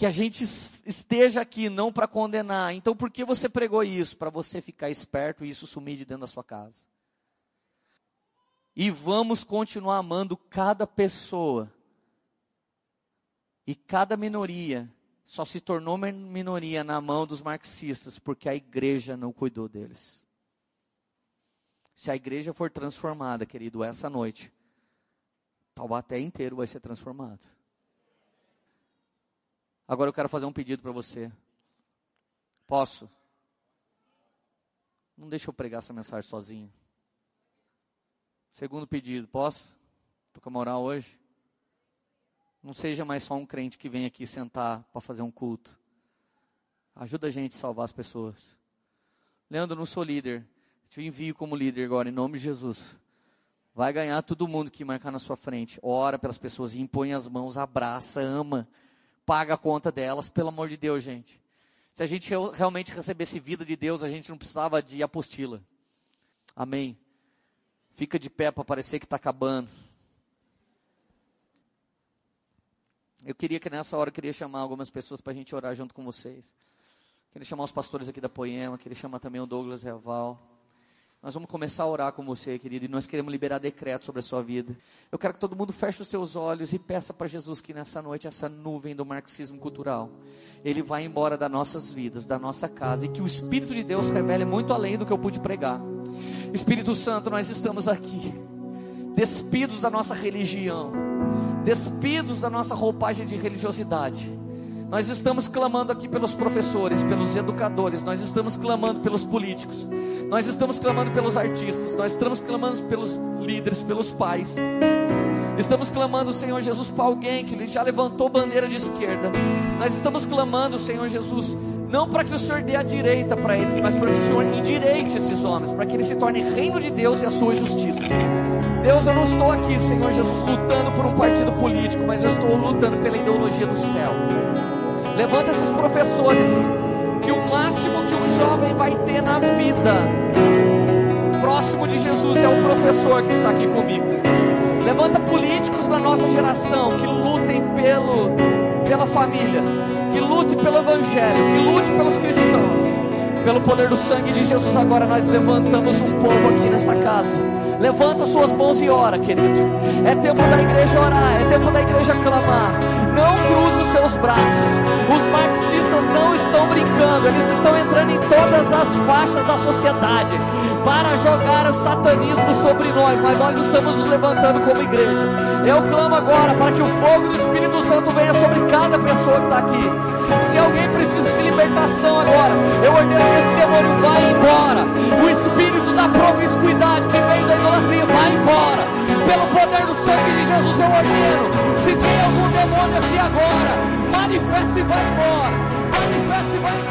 que a gente esteja aqui não para condenar. Então, por que você pregou isso? Para você ficar esperto e isso sumir de dentro da sua casa. E vamos continuar amando cada pessoa. E cada minoria só se tornou minoria na mão dos marxistas porque a igreja não cuidou deles. Se a igreja for transformada, querido, essa noite, Taubaté inteiro vai ser transformado. Agora eu quero fazer um pedido para você. Posso? Não deixa eu pregar essa mensagem sozinho. Segundo pedido, posso? Estou com a moral hoje? Não seja mais só um crente que vem aqui sentar para fazer um culto. Ajuda a gente a salvar as pessoas. Leandro, não sou líder. Te envio como líder agora, em nome de Jesus. Vai ganhar todo mundo que marcar na sua frente. Ora pelas pessoas, impõe as mãos, abraça, ama paga a conta delas, pelo amor de Deus, gente. Se a gente realmente recebesse vida de Deus, a gente não precisava de apostila. Amém. Fica de pé para parecer que está acabando. Eu queria que nessa hora eu queria chamar algumas pessoas para a gente orar junto com vocês. Queria chamar os pastores aqui da Poema, queria chamar também o Douglas Reval. Nós vamos começar a orar com você, querido, e nós queremos liberar decreto sobre a sua vida. Eu quero que todo mundo feche os seus olhos e peça para Jesus que nessa noite essa nuvem do marxismo cultural, ele vá embora das nossas vidas, da nossa casa, e que o Espírito de Deus revele muito além do que eu pude pregar. Espírito Santo, nós estamos aqui, despidos da nossa religião, despidos da nossa roupagem de religiosidade nós estamos clamando aqui pelos professores, pelos educadores, nós estamos clamando pelos políticos, nós estamos clamando pelos artistas, nós estamos clamando pelos líderes, pelos pais. Estamos clamando, Senhor Jesus, para alguém que já levantou bandeira de esquerda. Nós estamos clamando, Senhor Jesus, não para que o Senhor dê a direita para eles, mas para que o Senhor endireite esses homens, para que eles se tornem reino de Deus e a sua justiça. Deus, eu não estou aqui, Senhor Jesus, lutando por um partido político, mas eu estou lutando pela ideologia do céu. Levanta esses professores, que o máximo que um jovem vai ter na vida, próximo de Jesus, é o professor que está aqui comigo. Levanta políticos da nossa geração que lutem pelo, pela família, que lute pelo evangelho, que lute pelos cristãos. Pelo poder do sangue de Jesus, agora nós levantamos um povo aqui nessa casa. Levanta suas mãos e ora, querido. É tempo da igreja orar, é tempo da igreja clamar. Não cruze os seus braços. Os marxistas não estão brincando, eles estão entrando em todas as faixas da sociedade para jogar o satanismo sobre nós, mas nós estamos nos levantando como igreja. Eu clamo agora para que o fogo do Espírito Santo venha sobre cada pessoa que está aqui. Se alguém precisa de libertação agora, eu ordeno que esse demônio vá embora. O espírito da promiscuidade que vem da idolatria vai embora. Pelo poder do sangue de Jesus eu ordeno. Se tem algum demônio aqui agora, manifeste e vai embora. Manifeste e vai embora.